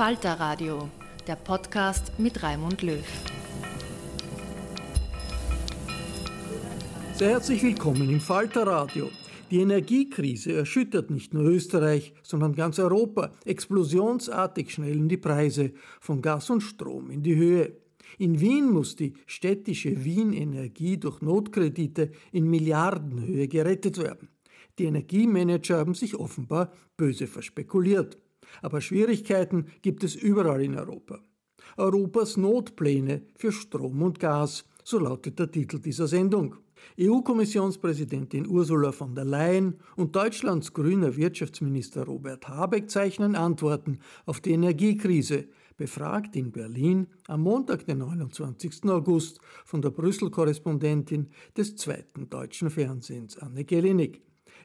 Falter Radio, der Podcast mit Raimund Löw. Sehr herzlich willkommen im Falter Radio. Die Energiekrise erschüttert nicht nur Österreich, sondern ganz Europa. Explosionsartig schnellen die Preise von Gas und Strom in die Höhe. In Wien muss die städtische Wien Energie durch Notkredite in Milliardenhöhe gerettet werden. Die Energiemanager haben sich offenbar böse verspekuliert. Aber Schwierigkeiten gibt es überall in Europa. Europas Notpläne für Strom und Gas, so lautet der Titel dieser Sendung. EU-Kommissionspräsidentin Ursula von der Leyen und Deutschlands grüner Wirtschaftsminister Robert Habeck zeichnen Antworten auf die Energiekrise, befragt in Berlin am Montag, den 29. August, von der Brüssel-Korrespondentin des zweiten deutschen Fernsehens Anne Gelinig.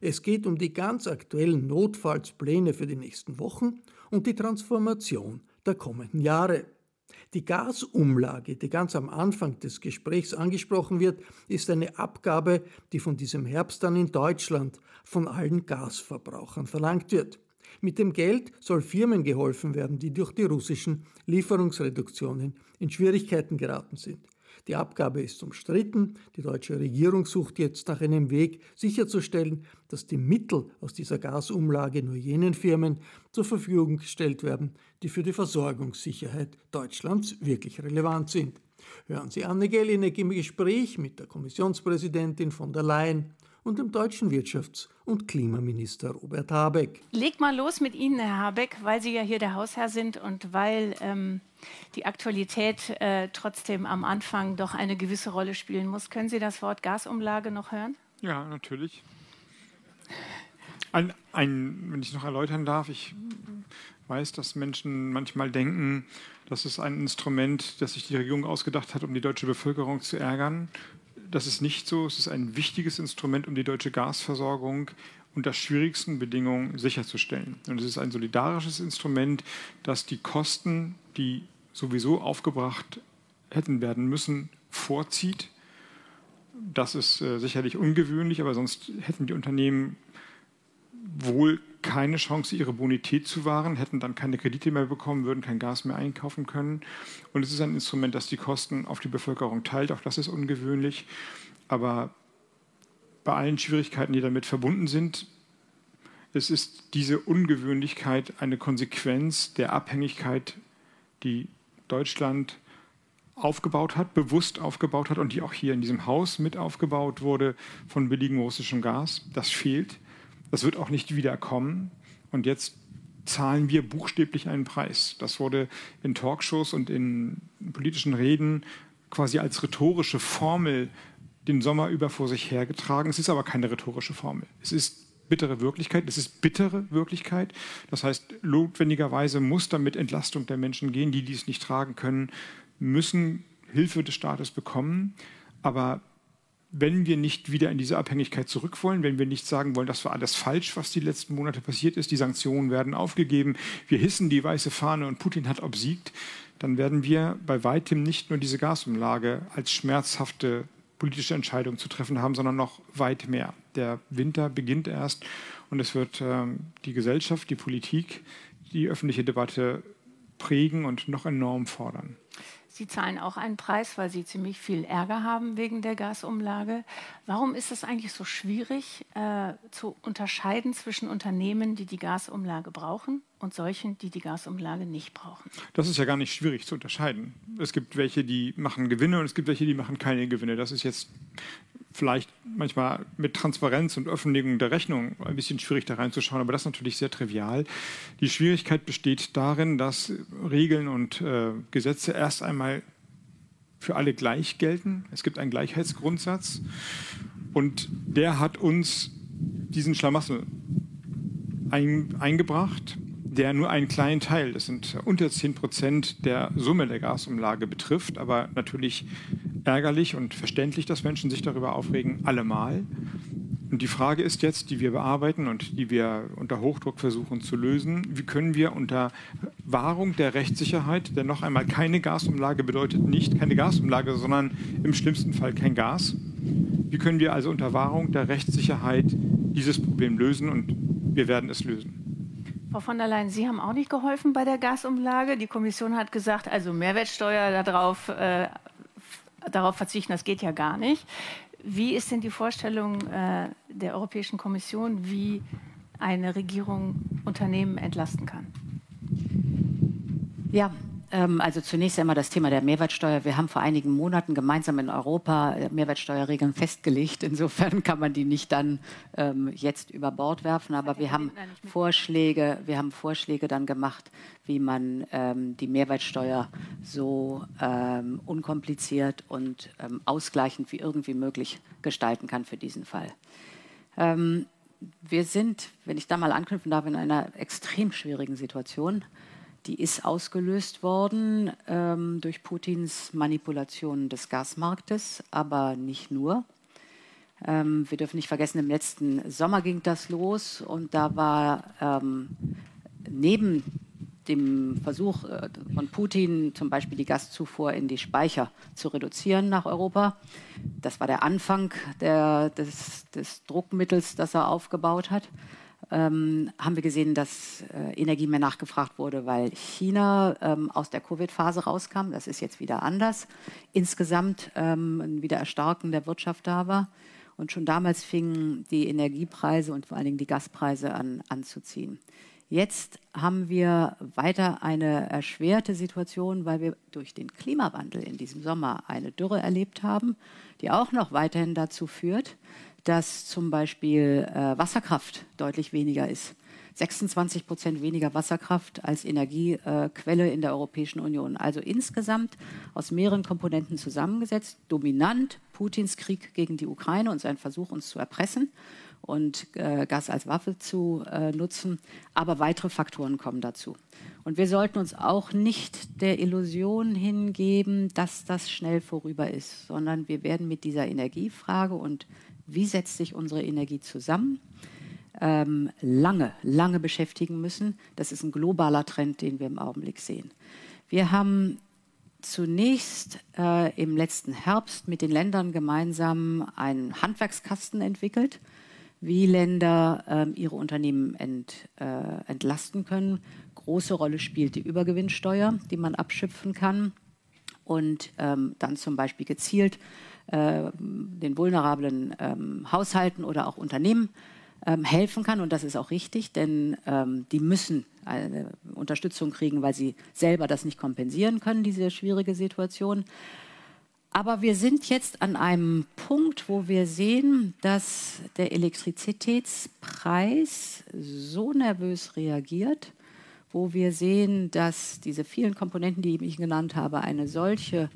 Es geht um die ganz aktuellen Notfallspläne für die nächsten Wochen und die Transformation der kommenden Jahre. Die Gasumlage, die ganz am Anfang des Gesprächs angesprochen wird, ist eine Abgabe, die von diesem Herbst dann in Deutschland von allen Gasverbrauchern verlangt wird. Mit dem Geld soll Firmen geholfen werden, die durch die russischen Lieferungsreduktionen in Schwierigkeiten geraten sind. Die Abgabe ist umstritten. Die deutsche Regierung sucht jetzt nach einem Weg, sicherzustellen, dass die Mittel aus dieser Gasumlage nur jenen Firmen zur Verfügung gestellt werden, die für die Versorgungssicherheit Deutschlands wirklich relevant sind. Hören Sie Anne Gellinek im Gespräch mit der Kommissionspräsidentin von der Leyen und dem deutschen Wirtschafts- und Klimaminister Robert Habeck. Legt mal los mit Ihnen, Herr Habeck, weil Sie ja hier der Hausherr sind und weil ähm, die Aktualität äh, trotzdem am Anfang doch eine gewisse Rolle spielen muss. Können Sie das Wort Gasumlage noch hören? Ja, natürlich. Ein, ein, wenn ich noch erläutern darf, ich weiß, dass Menschen manchmal denken, das ist ein Instrument, das sich die Regierung ausgedacht hat, um die deutsche Bevölkerung zu ärgern das ist nicht so. Es ist ein wichtiges Instrument, um die deutsche Gasversorgung unter schwierigsten Bedingungen sicherzustellen. Und es ist ein solidarisches Instrument, das die Kosten, die sowieso aufgebracht hätten werden müssen, vorzieht. Das ist äh, sicherlich ungewöhnlich, aber sonst hätten die Unternehmen wohl keine Chance, ihre Bonität zu wahren, hätten dann keine Kredite mehr bekommen, würden kein Gas mehr einkaufen können. Und es ist ein Instrument, das die Kosten auf die Bevölkerung teilt. Auch das ist ungewöhnlich. Aber bei allen Schwierigkeiten, die damit verbunden sind, es ist diese Ungewöhnlichkeit eine Konsequenz der Abhängigkeit, die Deutschland aufgebaut hat, bewusst aufgebaut hat und die auch hier in diesem Haus mit aufgebaut wurde von billigem russischem Gas. Das fehlt. Das wird auch nicht wiederkommen. Und jetzt zahlen wir buchstäblich einen Preis. Das wurde in Talkshows und in politischen Reden quasi als rhetorische Formel den Sommer über vor sich hergetragen. Es ist aber keine rhetorische Formel. Es ist bittere Wirklichkeit. Es ist bittere Wirklichkeit. Das heißt, notwendigerweise muss damit Entlastung der Menschen gehen. Die, die es nicht tragen können, müssen Hilfe des Staates bekommen. Aber wenn wir nicht wieder in diese Abhängigkeit zurück wollen, wenn wir nicht sagen wollen, das war alles falsch, was die letzten Monate passiert ist, die Sanktionen werden aufgegeben, wir hissen die weiße Fahne und Putin hat obsiegt, dann werden wir bei weitem nicht nur diese Gasumlage als schmerzhafte politische Entscheidung zu treffen haben, sondern noch weit mehr. Der Winter beginnt erst und es wird äh, die Gesellschaft, die Politik, die öffentliche Debatte prägen und noch enorm fordern. Sie zahlen auch einen Preis, weil Sie ziemlich viel Ärger haben wegen der Gasumlage. Warum ist es eigentlich so schwierig äh, zu unterscheiden zwischen Unternehmen, die die Gasumlage brauchen und solchen, die die Gasumlage nicht brauchen? Das ist ja gar nicht schwierig zu unterscheiden. Es gibt welche, die machen Gewinne und es gibt welche, die machen keine Gewinne. Das ist jetzt vielleicht manchmal mit Transparenz und Offenlegung der Rechnung ein bisschen schwierig da reinzuschauen, aber das ist natürlich sehr trivial. Die Schwierigkeit besteht darin, dass Regeln und äh, Gesetze erst einmal für alle gleich gelten. Es gibt einen Gleichheitsgrundsatz und der hat uns diesen Schlamassel ein, eingebracht der nur einen kleinen Teil, das sind unter 10 Prozent der Summe der Gasumlage betrifft, aber natürlich ärgerlich und verständlich, dass Menschen sich darüber aufregen, allemal. Und die Frage ist jetzt, die wir bearbeiten und die wir unter Hochdruck versuchen zu lösen, wie können wir unter Wahrung der Rechtssicherheit, denn noch einmal keine Gasumlage bedeutet nicht keine Gasumlage, sondern im schlimmsten Fall kein Gas, wie können wir also unter Wahrung der Rechtssicherheit dieses Problem lösen und wir werden es lösen. Frau von der Leyen, Sie haben auch nicht geholfen bei der Gasumlage. Die Kommission hat gesagt, also Mehrwertsteuer darauf, äh, darauf verzichten, das geht ja gar nicht. Wie ist denn die Vorstellung äh, der Europäischen Kommission, wie eine Regierung Unternehmen entlasten kann? Ja, ähm, also zunächst einmal das Thema der Mehrwertsteuer. Wir haben vor einigen Monaten gemeinsam in Europa äh, Mehrwertsteuerregeln festgelegt. Insofern kann man die nicht dann ähm, jetzt über Bord werfen. Aber wir haben Vorschläge, wir haben Vorschläge dann gemacht, wie man ähm, die Mehrwertsteuer so ähm, unkompliziert und ähm, ausgleichend wie irgendwie möglich gestalten kann für diesen Fall. Ähm, wir sind, wenn ich da mal anknüpfen darf, in einer extrem schwierigen Situation. Die ist ausgelöst worden ähm, durch Putins Manipulation des Gasmarktes, aber nicht nur. Ähm, wir dürfen nicht vergessen, im letzten Sommer ging das los und da war ähm, neben dem Versuch äh, von Putin, zum Beispiel die Gaszufuhr in die Speicher zu reduzieren nach Europa. Das war der Anfang der, des, des Druckmittels, das er aufgebaut hat ähm, haben wir gesehen, dass äh, Energie mehr nachgefragt wurde, weil China ähm, aus der Covid-Phase rauskam. Das ist jetzt wieder anders. Insgesamt ähm, ein Wiedererstarken der Wirtschaft da war. Und schon damals fingen die Energiepreise und vor allen Dingen die Gaspreise an anzuziehen. Jetzt haben wir weiter eine erschwerte Situation, weil wir durch den Klimawandel in diesem Sommer eine Dürre erlebt haben, die auch noch weiterhin dazu führt, dass zum Beispiel äh, Wasserkraft deutlich weniger ist. 26 Prozent weniger Wasserkraft als Energiequelle in der Europäischen Union. Also insgesamt aus mehreren Komponenten zusammengesetzt. Dominant Putins Krieg gegen die Ukraine und sein Versuch, uns zu erpressen und äh, Gas als Waffe zu äh, nutzen. Aber weitere Faktoren kommen dazu. Und wir sollten uns auch nicht der Illusion hingeben, dass das schnell vorüber ist, sondern wir werden mit dieser Energiefrage und wie setzt sich unsere Energie zusammen, ähm, lange, lange beschäftigen müssen. Das ist ein globaler Trend, den wir im Augenblick sehen. Wir haben zunächst äh, im letzten Herbst mit den Ländern gemeinsam einen Handwerkskasten entwickelt, wie Länder äh, ihre Unternehmen ent, äh, entlasten können. Große Rolle spielt die Übergewinnsteuer, die man abschöpfen kann und ähm, dann zum Beispiel gezielt äh, den vulnerablen ähm, Haushalten oder auch Unternehmen ähm, helfen kann. Und das ist auch richtig, denn ähm, die müssen eine Unterstützung kriegen, weil sie selber das nicht kompensieren können, diese schwierige Situation. Aber wir sind jetzt an einem Punkt, wo wir sehen, dass der Elektrizitätspreis so nervös reagiert, wo wir sehen, dass diese vielen Komponenten, die ich genannt habe, eine solche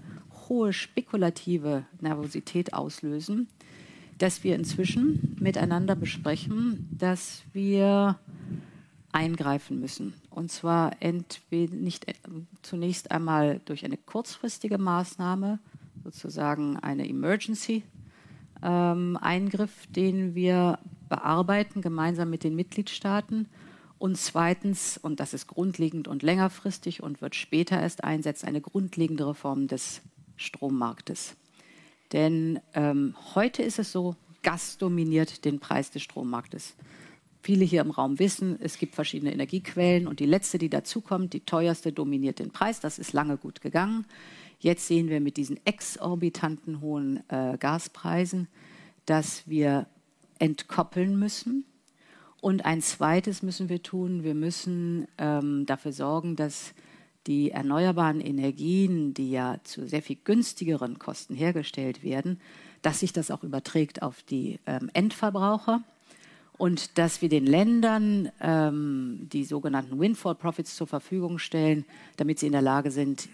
hohe spekulative Nervosität auslösen, dass wir inzwischen miteinander besprechen, dass wir eingreifen müssen. Und zwar entweder nicht äh, zunächst einmal durch eine kurzfristige Maßnahme, sozusagen eine Emergency ähm, den wir bearbeiten gemeinsam mit den Mitgliedstaaten. Und zweitens, und das ist grundlegend und längerfristig und wird später erst einsetzen, eine grundlegende Reform des Strommarktes. Denn ähm, heute ist es so, Gas dominiert den Preis des Strommarktes. Viele hier im Raum wissen, es gibt verschiedene Energiequellen und die letzte, die dazukommt, die teuerste, dominiert den Preis. Das ist lange gut gegangen. Jetzt sehen wir mit diesen exorbitanten hohen äh, Gaspreisen, dass wir entkoppeln müssen. Und ein zweites müssen wir tun, wir müssen ähm, dafür sorgen, dass die erneuerbaren Energien, die ja zu sehr viel günstigeren Kosten hergestellt werden, dass sich das auch überträgt auf die ähm, Endverbraucher und dass wir den Ländern ähm, die sogenannten Windfall Profits zur Verfügung stellen, damit sie in der Lage sind,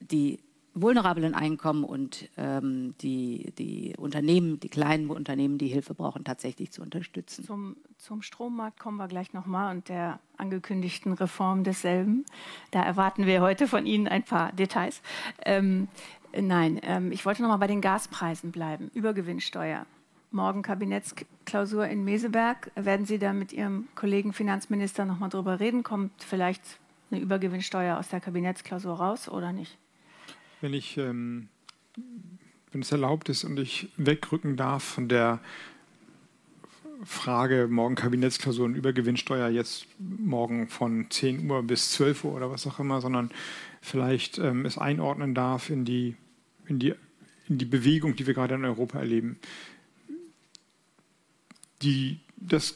die vulnerablen Einkommen und ähm, die, die Unternehmen, die kleinen Unternehmen, die Hilfe brauchen, tatsächlich zu unterstützen. Zum, zum Strommarkt kommen wir gleich nochmal und der angekündigten Reform desselben. Da erwarten wir heute von Ihnen ein paar Details. Ähm, nein, ähm, ich wollte nochmal bei den Gaspreisen bleiben. Übergewinnsteuer. Morgen Kabinettsklausur in Meseberg. Werden Sie da mit Ihrem Kollegen Finanzminister nochmal drüber reden? Kommt vielleicht eine Übergewinnsteuer aus der Kabinettsklausur raus oder nicht? wenn ich, ähm, wenn es erlaubt ist und ich wegrücken darf von der Frage morgen Kabinettsklausur und Übergewinnsteuer jetzt morgen von 10 Uhr bis 12 Uhr oder was auch immer, sondern vielleicht ähm, es einordnen darf in die, in, die, in die Bewegung, die wir gerade in Europa erleben. Die, das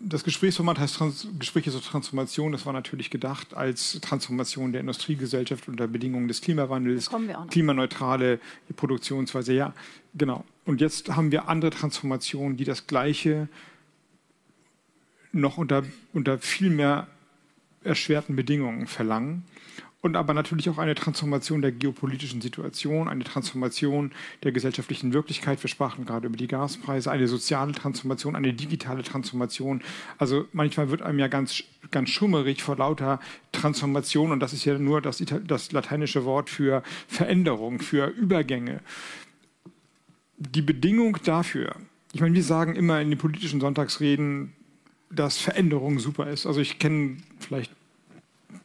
das Gesprächsformat heißt Trans Gespräche zur Transformation. Das war natürlich gedacht als Transformation der Industriegesellschaft unter Bedingungen des Klimawandels, klimaneutrale Produktionsweise. Ja, genau. Und jetzt haben wir andere Transformationen, die das Gleiche noch unter, unter viel mehr erschwerten Bedingungen verlangen und aber natürlich auch eine Transformation der geopolitischen Situation, eine Transformation der gesellschaftlichen Wirklichkeit. Wir sprachen gerade über die Gaspreise, eine soziale Transformation, eine digitale Transformation. Also manchmal wird einem ja ganz, ganz schummerig vor lauter Transformation und das ist ja nur das, das lateinische Wort für Veränderung, für Übergänge. Die Bedingung dafür, ich meine, wir sagen immer in den politischen Sonntagsreden, dass Veränderung super ist. Also ich kenne vielleicht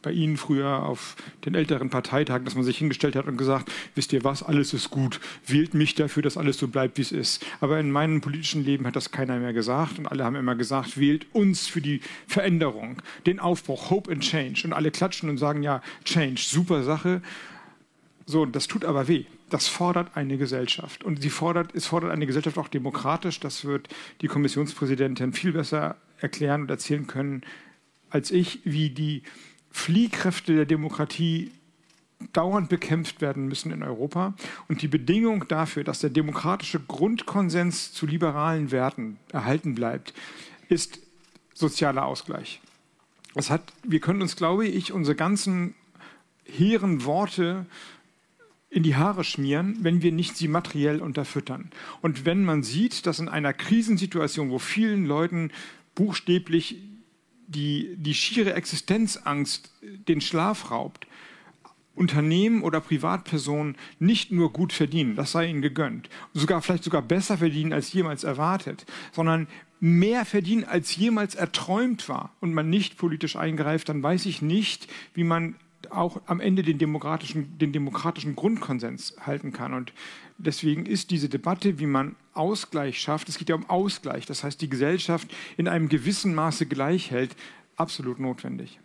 bei Ihnen früher auf den älteren Parteitagen, dass man sich hingestellt hat und gesagt, wisst ihr was, alles ist gut, wählt mich dafür, dass alles so bleibt, wie es ist. Aber in meinem politischen Leben hat das keiner mehr gesagt und alle haben immer gesagt, wählt uns für die Veränderung, den Aufbruch, Hope and Change. Und alle klatschen und sagen, ja, Change, super Sache. So, das tut aber weh. Das fordert eine Gesellschaft. Und sie fordert, es fordert eine Gesellschaft auch demokratisch. Das wird die Kommissionspräsidentin viel besser erklären und erzählen können als ich, wie die Fliehkräfte der Demokratie dauernd bekämpft werden müssen in Europa. Und die Bedingung dafür, dass der demokratische Grundkonsens zu liberalen Werten erhalten bleibt, ist sozialer Ausgleich. Das hat, wir können uns, glaube ich, unsere ganzen hehren Worte in die Haare schmieren, wenn wir nicht sie materiell unterfüttern. Und wenn man sieht, dass in einer Krisensituation, wo vielen Leuten buchstäblich die, die schiere Existenzangst den Schlaf raubt, Unternehmen oder Privatpersonen nicht nur gut verdienen, das sei ihnen gegönnt, sogar vielleicht sogar besser verdienen als jemals erwartet, sondern mehr verdienen als jemals erträumt war und man nicht politisch eingreift, dann weiß ich nicht, wie man auch am Ende den demokratischen, den demokratischen Grundkonsens halten kann. Und deswegen ist diese Debatte, wie man Ausgleich schafft, es geht ja um Ausgleich, das heißt die Gesellschaft in einem gewissen Maße gleich hält, absolut notwendig.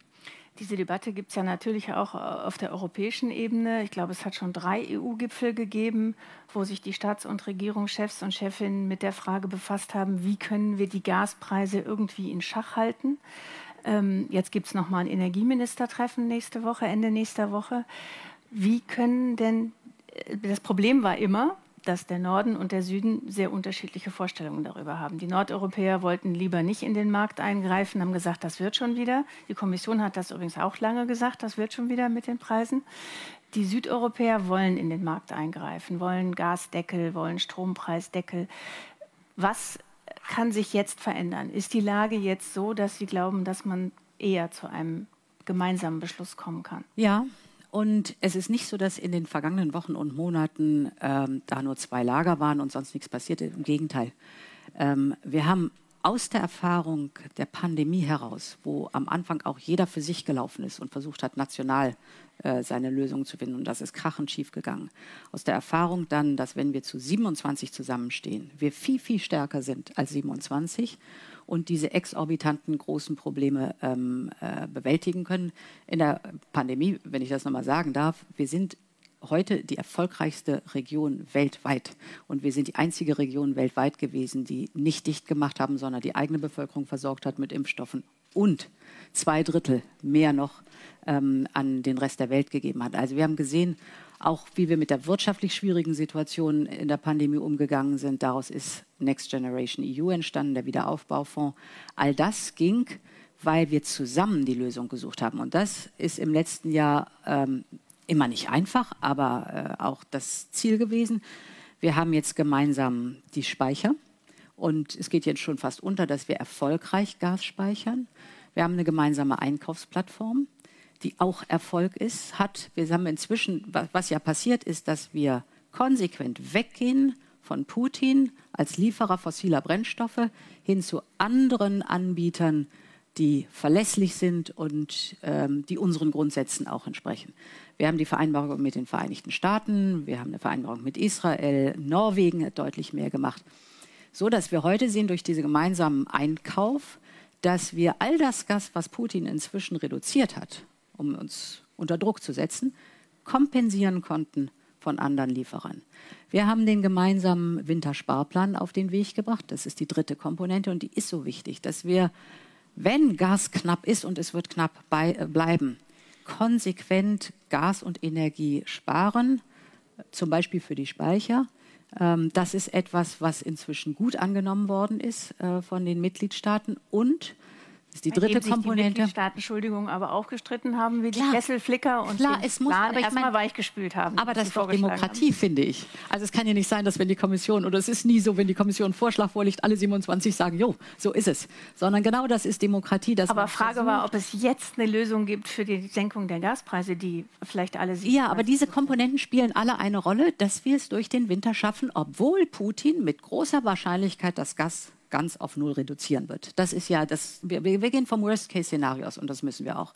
Diese Debatte gibt es ja natürlich auch äh, auf der europäischen Ebene. Ich glaube, es hat schon drei EU-Gipfel gegeben, wo sich die Staats- und Regierungschefs und Chefinnen mit der Frage befasst haben, wie können wir die Gaspreise irgendwie in Schach halten. Ähm, jetzt gibt es nochmal ein Energieministertreffen nächste Woche, Ende nächster Woche. Wie können denn, das Problem war immer, dass der Norden und der Süden sehr unterschiedliche Vorstellungen darüber haben. Die Nordeuropäer wollten lieber nicht in den Markt eingreifen, haben gesagt, das wird schon wieder. Die Kommission hat das übrigens auch lange gesagt, das wird schon wieder mit den Preisen. Die Südeuropäer wollen in den Markt eingreifen, wollen Gasdeckel, wollen Strompreisdeckel. Was kann sich jetzt verändern? Ist die Lage jetzt so, dass Sie glauben, dass man eher zu einem gemeinsamen Beschluss kommen kann? Ja, und es ist nicht so, dass in den vergangenen Wochen und Monaten ähm, da nur zwei Lager waren und sonst nichts passierte. Im Gegenteil. Ähm, wir haben aus der Erfahrung der Pandemie heraus, wo am Anfang auch jeder für sich gelaufen ist und versucht hat, national äh, seine Lösung zu finden, und das ist krachend schief gegangen. Aus der Erfahrung dann, dass wenn wir zu 27 zusammenstehen, wir viel, viel stärker sind als 27 und diese exorbitanten großen Probleme ähm, äh, bewältigen können. In der Pandemie, wenn ich das nochmal sagen darf, wir sind heute die erfolgreichste Region weltweit. Und wir sind die einzige Region weltweit gewesen, die nicht dicht gemacht haben, sondern die eigene Bevölkerung versorgt hat mit Impfstoffen und zwei Drittel mehr noch ähm, an den Rest der Welt gegeben hat. Also wir haben gesehen, auch wie wir mit der wirtschaftlich schwierigen Situation in der Pandemie umgegangen sind. Daraus ist Next Generation EU entstanden, der Wiederaufbaufonds. All das ging, weil wir zusammen die Lösung gesucht haben. Und das ist im letzten Jahr ähm, immer nicht einfach, aber äh, auch das Ziel gewesen. Wir haben jetzt gemeinsam die Speicher. Und es geht jetzt schon fast unter, dass wir erfolgreich Gas speichern. Wir haben eine gemeinsame Einkaufsplattform die auch Erfolg ist, hat. Wir haben inzwischen, was ja passiert ist, dass wir konsequent weggehen von Putin als Lieferer fossiler Brennstoffe hin zu anderen Anbietern, die verlässlich sind und ähm, die unseren Grundsätzen auch entsprechen. Wir haben die Vereinbarung mit den Vereinigten Staaten, wir haben eine Vereinbarung mit Israel, Norwegen hat deutlich mehr gemacht, so dass wir heute sehen durch diesen gemeinsamen Einkauf, dass wir all das Gas, was Putin inzwischen reduziert hat, um uns unter Druck zu setzen, kompensieren konnten von anderen Lieferern. Wir haben den gemeinsamen Wintersparplan auf den Weg gebracht. Das ist die dritte Komponente und die ist so wichtig, dass wir, wenn Gas knapp ist und es wird knapp bei, äh, bleiben, konsequent Gas und Energie sparen, zum Beispiel für die Speicher. Ähm, das ist etwas, was inzwischen gut angenommen worden ist äh, von den Mitgliedstaaten und ist die dritte sich Komponente. Die Staaten, Entschuldigung, aber auch gestritten haben, wie die klar, Kesselflicker und klar, es muss, Plan erstmal weichgespült haben. Aber das ist doch Demokratie, haben. finde ich. Also es kann ja nicht sein, dass wenn die Kommission, oder es ist nie so, wenn die Kommission einen Vorschlag vorlegt, alle 27 sagen, jo, so ist es. Sondern genau das ist Demokratie. aber Frage versucht. war, ob es jetzt eine Lösung gibt für die Senkung der Gaspreise, die vielleicht alle sie. Ja, aber diese Komponenten spielen alle eine Rolle, dass wir es durch den Winter schaffen, obwohl Putin mit großer Wahrscheinlichkeit das Gas ganz auf Null reduzieren wird. Das ist ja, das, wir, wir gehen vom Worst-Case-Szenario aus und das müssen wir auch.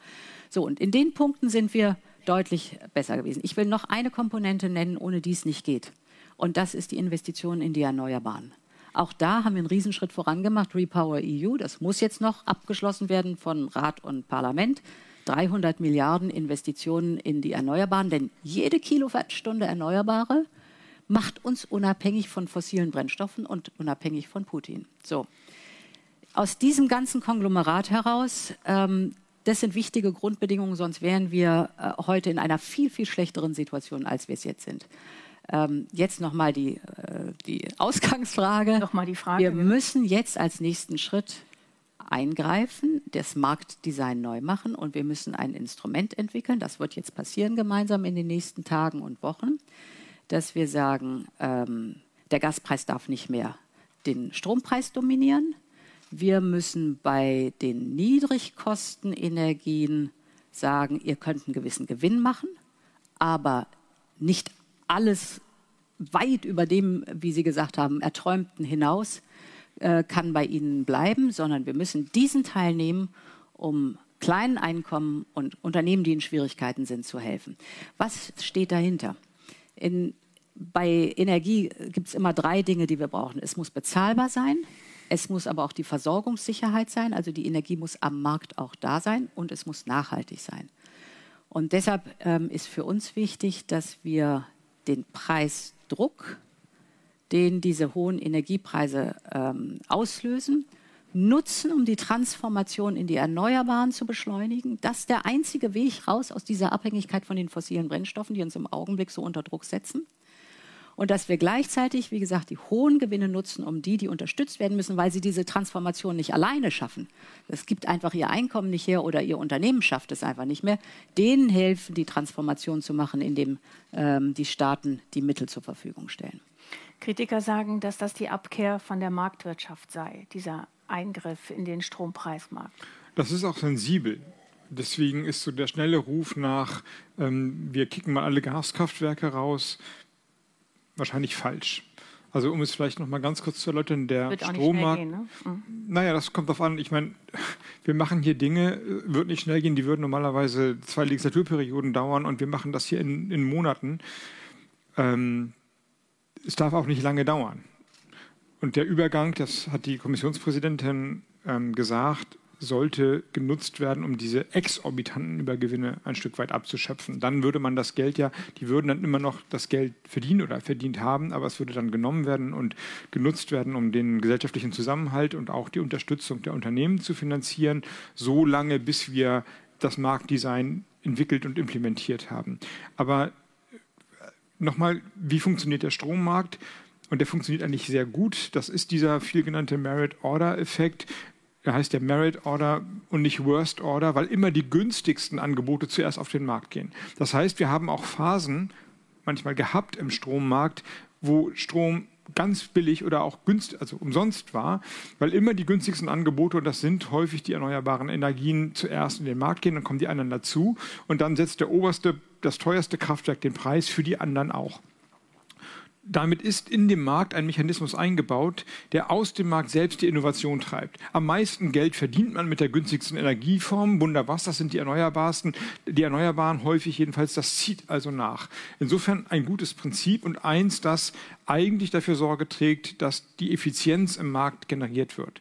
So, und in den Punkten sind wir deutlich besser gewesen. Ich will noch eine Komponente nennen, ohne die es nicht geht. Und das ist die Investition in die Erneuerbaren. Auch da haben wir einen Riesenschritt vorangemacht. Repower EU, das muss jetzt noch abgeschlossen werden von Rat und Parlament. 300 Milliarden Investitionen in die Erneuerbaren, denn jede Kilowattstunde Erneuerbare macht uns unabhängig von fossilen Brennstoffen und unabhängig von Putin. So. Aus diesem ganzen Konglomerat heraus, ähm, das sind wichtige Grundbedingungen, sonst wären wir äh, heute in einer viel, viel schlechteren Situation, als wir es jetzt sind. Ähm, jetzt nochmal die, äh, die Ausgangsfrage. Nochmal die Frage. Wir müssen jetzt als nächsten Schritt eingreifen, das Marktdesign neu machen und wir müssen ein Instrument entwickeln. Das wird jetzt passieren gemeinsam in den nächsten Tagen und Wochen dass wir sagen, ähm, der Gaspreis darf nicht mehr den Strompreis dominieren. Wir müssen bei den Niedrigkostenenergien sagen, ihr könnt einen gewissen Gewinn machen, aber nicht alles weit über dem, wie Sie gesagt haben, erträumten hinaus äh, kann bei Ihnen bleiben, sondern wir müssen diesen Teil nehmen, um kleinen Einkommen und Unternehmen, die in Schwierigkeiten sind, zu helfen. Was steht dahinter? In bei Energie gibt es immer drei Dinge, die wir brauchen. Es muss bezahlbar sein, Es muss aber auch die Versorgungssicherheit sein, also die Energie muss am Markt auch da sein und es muss nachhaltig sein. Und deshalb ähm, ist für uns wichtig, dass wir den Preisdruck, den diese hohen Energiepreise ähm, auslösen, nutzen, um die Transformation in die Erneuerbaren zu beschleunigen. Das ist der einzige Weg raus aus dieser Abhängigkeit von den fossilen Brennstoffen, die uns im Augenblick so unter Druck setzen und dass wir gleichzeitig, wie gesagt, die hohen Gewinne nutzen, um die, die unterstützt werden müssen, weil sie diese Transformation nicht alleine schaffen. Es gibt einfach ihr Einkommen nicht her oder ihr Unternehmen schafft es einfach nicht mehr. Denen helfen, die Transformation zu machen, indem ähm, die Staaten die Mittel zur Verfügung stellen. Kritiker sagen, dass das die Abkehr von der Marktwirtschaft sei, dieser Eingriff in den Strompreismarkt. Das ist auch sensibel. Deswegen ist so der schnelle Ruf nach, ähm, wir kicken mal alle Gaskraftwerke raus, wahrscheinlich falsch. Also um es vielleicht noch mal ganz kurz zu erläutern, der wird Strommarkt. Gehen, ne? mhm. Naja, das kommt darauf an. Ich meine, wir machen hier Dinge, wird nicht schnell gehen, die würden normalerweise zwei Legislaturperioden dauern und wir machen das hier in, in Monaten. Ähm, es darf auch nicht lange dauern. Und der Übergang, das hat die Kommissionspräsidentin ähm, gesagt, sollte genutzt werden, um diese exorbitanten Übergewinne ein Stück weit abzuschöpfen. Dann würde man das Geld ja, die würden dann immer noch das Geld verdienen oder verdient haben, aber es würde dann genommen werden und genutzt werden, um den gesellschaftlichen Zusammenhalt und auch die Unterstützung der Unternehmen zu finanzieren, so lange, bis wir das Marktdesign entwickelt und implementiert haben. Aber äh, nochmal, wie funktioniert der Strommarkt? Und der funktioniert eigentlich sehr gut. Das ist dieser viel genannte Merit-Order-Effekt er heißt ja Merit Order und nicht Worst Order, weil immer die günstigsten Angebote zuerst auf den Markt gehen. Das heißt, wir haben auch Phasen manchmal gehabt im Strommarkt, wo Strom ganz billig oder auch günstig, also umsonst war, weil immer die günstigsten Angebote, und das sind häufig die erneuerbaren Energien, zuerst in den Markt gehen, dann kommen die anderen dazu und dann setzt der oberste, das teuerste Kraftwerk den Preis für die anderen auch damit ist in dem Markt ein Mechanismus eingebaut, der aus dem Markt selbst die Innovation treibt. Am meisten Geld verdient man mit der günstigsten Energieform. Wunderbar, das sind die Erneuerbarsten, die Erneuerbaren häufig jedenfalls. Das zieht also nach. Insofern ein gutes Prinzip und eins, das eigentlich dafür Sorge trägt, dass die Effizienz im Markt generiert wird.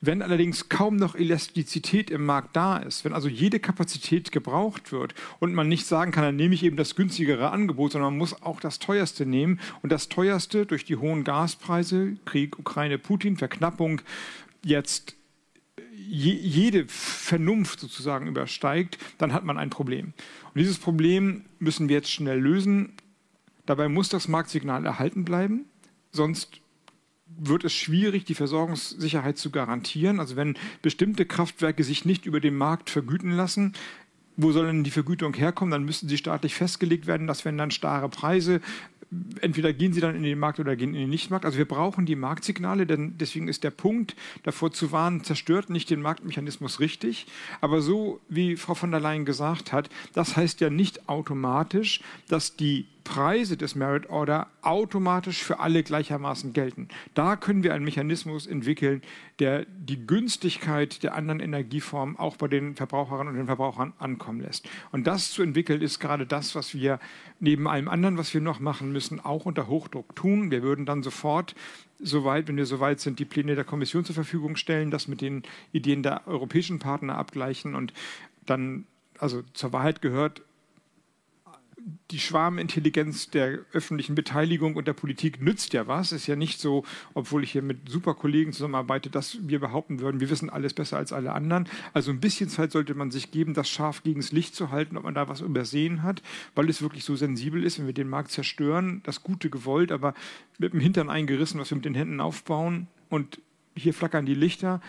Wenn allerdings kaum noch Elastizität im Markt da ist, wenn also jede Kapazität gebraucht wird und man nicht sagen kann, dann nehme ich eben das günstigere Angebot, sondern man muss auch das teuerste nehmen und das teuerste durch die hohen Gaspreise, Krieg, Ukraine, Putin, Verknappung jetzt jede Vernunft sozusagen übersteigt, dann hat man ein Problem. Und dieses Problem müssen wir jetzt schnell lösen. Dabei muss das Marktsignal erhalten bleiben, sonst wird es schwierig, die Versorgungssicherheit zu garantieren. Also wenn bestimmte Kraftwerke sich nicht über den Markt vergüten lassen, wo soll denn die Vergütung herkommen? Dann müssten sie staatlich festgelegt werden. Das wären dann starre Preise. Entweder gehen sie dann in den Markt oder gehen in den Nichtmarkt. Also wir brauchen die Marktsignale, denn deswegen ist der Punkt, davor zu warnen, zerstört nicht den Marktmechanismus richtig. Aber so wie Frau von der Leyen gesagt hat, das heißt ja nicht automatisch, dass die Preise des Merit Order automatisch für alle gleichermaßen gelten. Da können wir einen Mechanismus entwickeln, der die Günstigkeit der anderen Energieformen auch bei den Verbraucherinnen und den Verbrauchern ankommen lässt. Und das zu entwickeln, ist gerade das, was wir neben allem anderen, was wir noch machen müssen, auch unter Hochdruck tun. Wir würden dann sofort soweit, wenn wir soweit sind, die Pläne der Kommission zur Verfügung stellen, das mit den Ideen der europäischen Partner abgleichen und dann, also zur Wahrheit gehört, die Schwarmintelligenz der öffentlichen Beteiligung und der Politik nützt ja was. Ist ja nicht so, obwohl ich hier mit super Kollegen zusammenarbeite, dass wir behaupten würden, wir wissen alles besser als alle anderen. Also ein bisschen Zeit sollte man sich geben, das scharf gegen das Licht zu halten, ob man da was übersehen hat, weil es wirklich so sensibel ist, wenn wir den Markt zerstören, das Gute gewollt, aber mit dem Hintern eingerissen, was wir mit den Händen aufbauen und hier flackern die Lichter,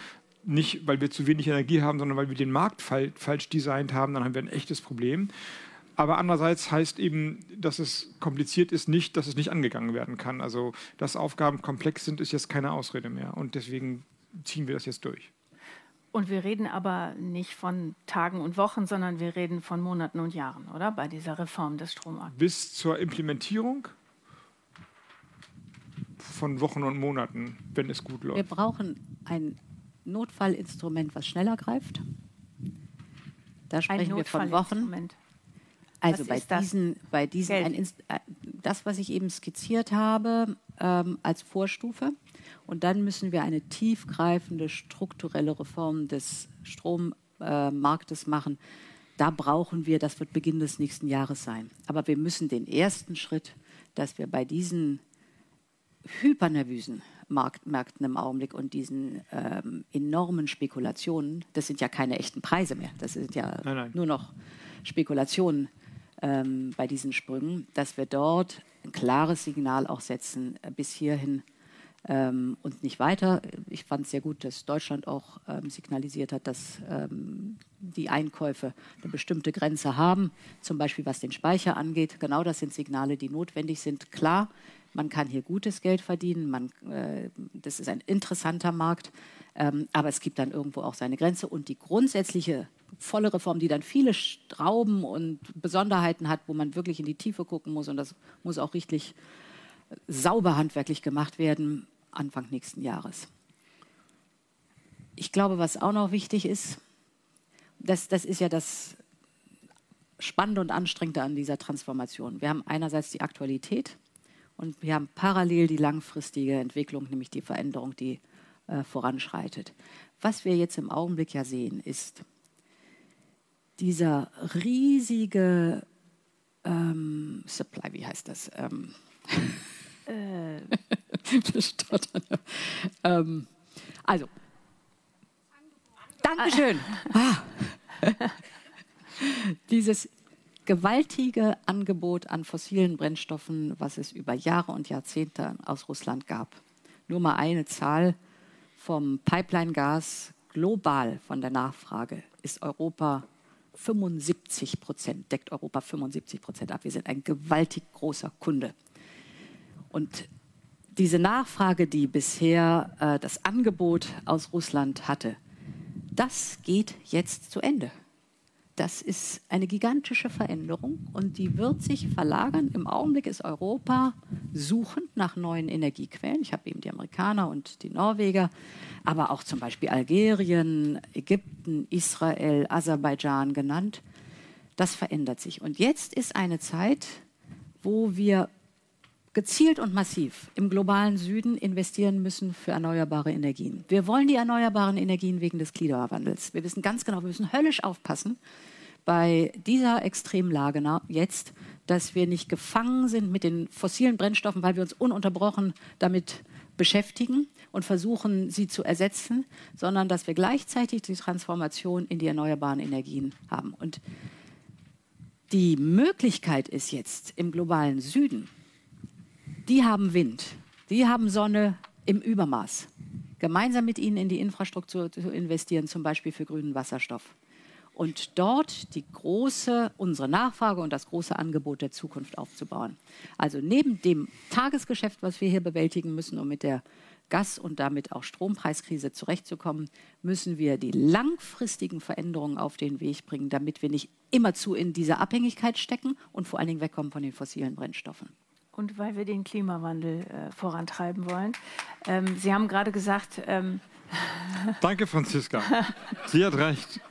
nicht weil wir zu wenig Energie haben, sondern weil wir den Markt falsch designt haben, dann haben wir ein echtes Problem. Aber andererseits heißt eben, dass es kompliziert ist, nicht, dass es nicht angegangen werden kann. Also, dass Aufgaben komplex sind, ist jetzt keine Ausrede mehr. Und deswegen ziehen wir das jetzt durch. Und wir reden aber nicht von Tagen und Wochen, sondern wir reden von Monaten und Jahren, oder? Bei dieser Reform des Stromarktes. Bis zur Implementierung von Wochen und Monaten, wenn es gut läuft. Wir brauchen ein Notfallinstrument, was schneller greift. Da sprechen wir von Wochen. Also bei diesen, bei diesen ein, äh, das, was ich eben skizziert habe ähm, als Vorstufe, Und dann müssen wir eine tiefgreifende strukturelle Reform des Strommarktes äh, machen. Da brauchen wir, das wird Beginn des nächsten Jahres sein. Aber wir müssen den ersten Schritt, dass wir bei diesen hypernervösen Markt, Märkten im Augenblick und diesen ähm, enormen Spekulationen, das sind ja keine echten Preise mehr, das sind ja nein, nein. nur noch Spekulationen ähm, bei diesen Sprüngen, dass wir dort ein klares Signal auch setzen, äh, bis hierhin ähm, und nicht weiter. Ich fand es sehr gut, dass Deutschland auch ähm, signalisiert hat, dass ähm, die Einkäufe eine bestimmte Grenze haben, zum Beispiel was den Speicher angeht. Genau das sind Signale, die notwendig sind. Klar, man kann hier gutes Geld verdienen, man, äh, das ist ein interessanter Markt, ähm, aber es gibt dann irgendwo auch seine Grenze. Und die grundsätzliche volle Reform, die dann viele Strauben und Besonderheiten hat, wo man wirklich in die Tiefe gucken muss, und das muss auch richtig sauber handwerklich gemacht werden, Anfang nächsten Jahres. Ich glaube, was auch noch wichtig ist, das, das ist ja das Spannende und Anstrengende an dieser Transformation. Wir haben einerseits die Aktualität, und wir haben parallel die langfristige Entwicklung, nämlich die Veränderung, die äh, voranschreitet. Was wir jetzt im Augenblick ja sehen, ist dieser riesige ähm, Supply, wie heißt das? Ähm, äh. ähm, also, Dankeschön. Ah. Dieses gewaltige Angebot an fossilen Brennstoffen, was es über Jahre und Jahrzehnte aus Russland gab. Nur mal eine Zahl vom Pipeline-Gas global von der Nachfrage ist Europa 75 Prozent, deckt Europa 75 Prozent ab. Wir sind ein gewaltig großer Kunde. Und diese Nachfrage, die bisher äh, das Angebot aus Russland hatte, das geht jetzt zu Ende. Das ist eine gigantische Veränderung und die wird sich verlagern. Im Augenblick ist Europa suchend nach neuen Energiequellen. Ich habe eben die Amerikaner und die Norweger, aber auch zum Beispiel Algerien, Ägypten, Israel, Aserbaidschan genannt. Das verändert sich. Und jetzt ist eine Zeit, wo wir gezielt und massiv im globalen Süden investieren müssen für erneuerbare Energien. Wir wollen die erneuerbaren Energien wegen des Klimawandels. Wir wissen ganz genau, wir müssen höllisch aufpassen bei dieser Extremlage jetzt, dass wir nicht gefangen sind mit den fossilen Brennstoffen, weil wir uns ununterbrochen damit beschäftigen und versuchen, sie zu ersetzen, sondern dass wir gleichzeitig die Transformation in die erneuerbaren Energien haben. Und die Möglichkeit ist jetzt im globalen Süden, die haben Wind, die haben Sonne im Übermaß. Gemeinsam mit ihnen in die Infrastruktur zu investieren, zum Beispiel für grünen Wasserstoff. Und dort die große, unsere Nachfrage und das große Angebot der Zukunft aufzubauen. Also neben dem Tagesgeschäft, was wir hier bewältigen müssen, um mit der Gas- und damit auch Strompreiskrise zurechtzukommen, müssen wir die langfristigen Veränderungen auf den Weg bringen, damit wir nicht immerzu in dieser Abhängigkeit stecken und vor allen Dingen wegkommen von den fossilen Brennstoffen und weil wir den Klimawandel äh, vorantreiben wollen. Ähm, Sie haben gerade gesagt. Ähm Danke, Franziska. Sie hat recht.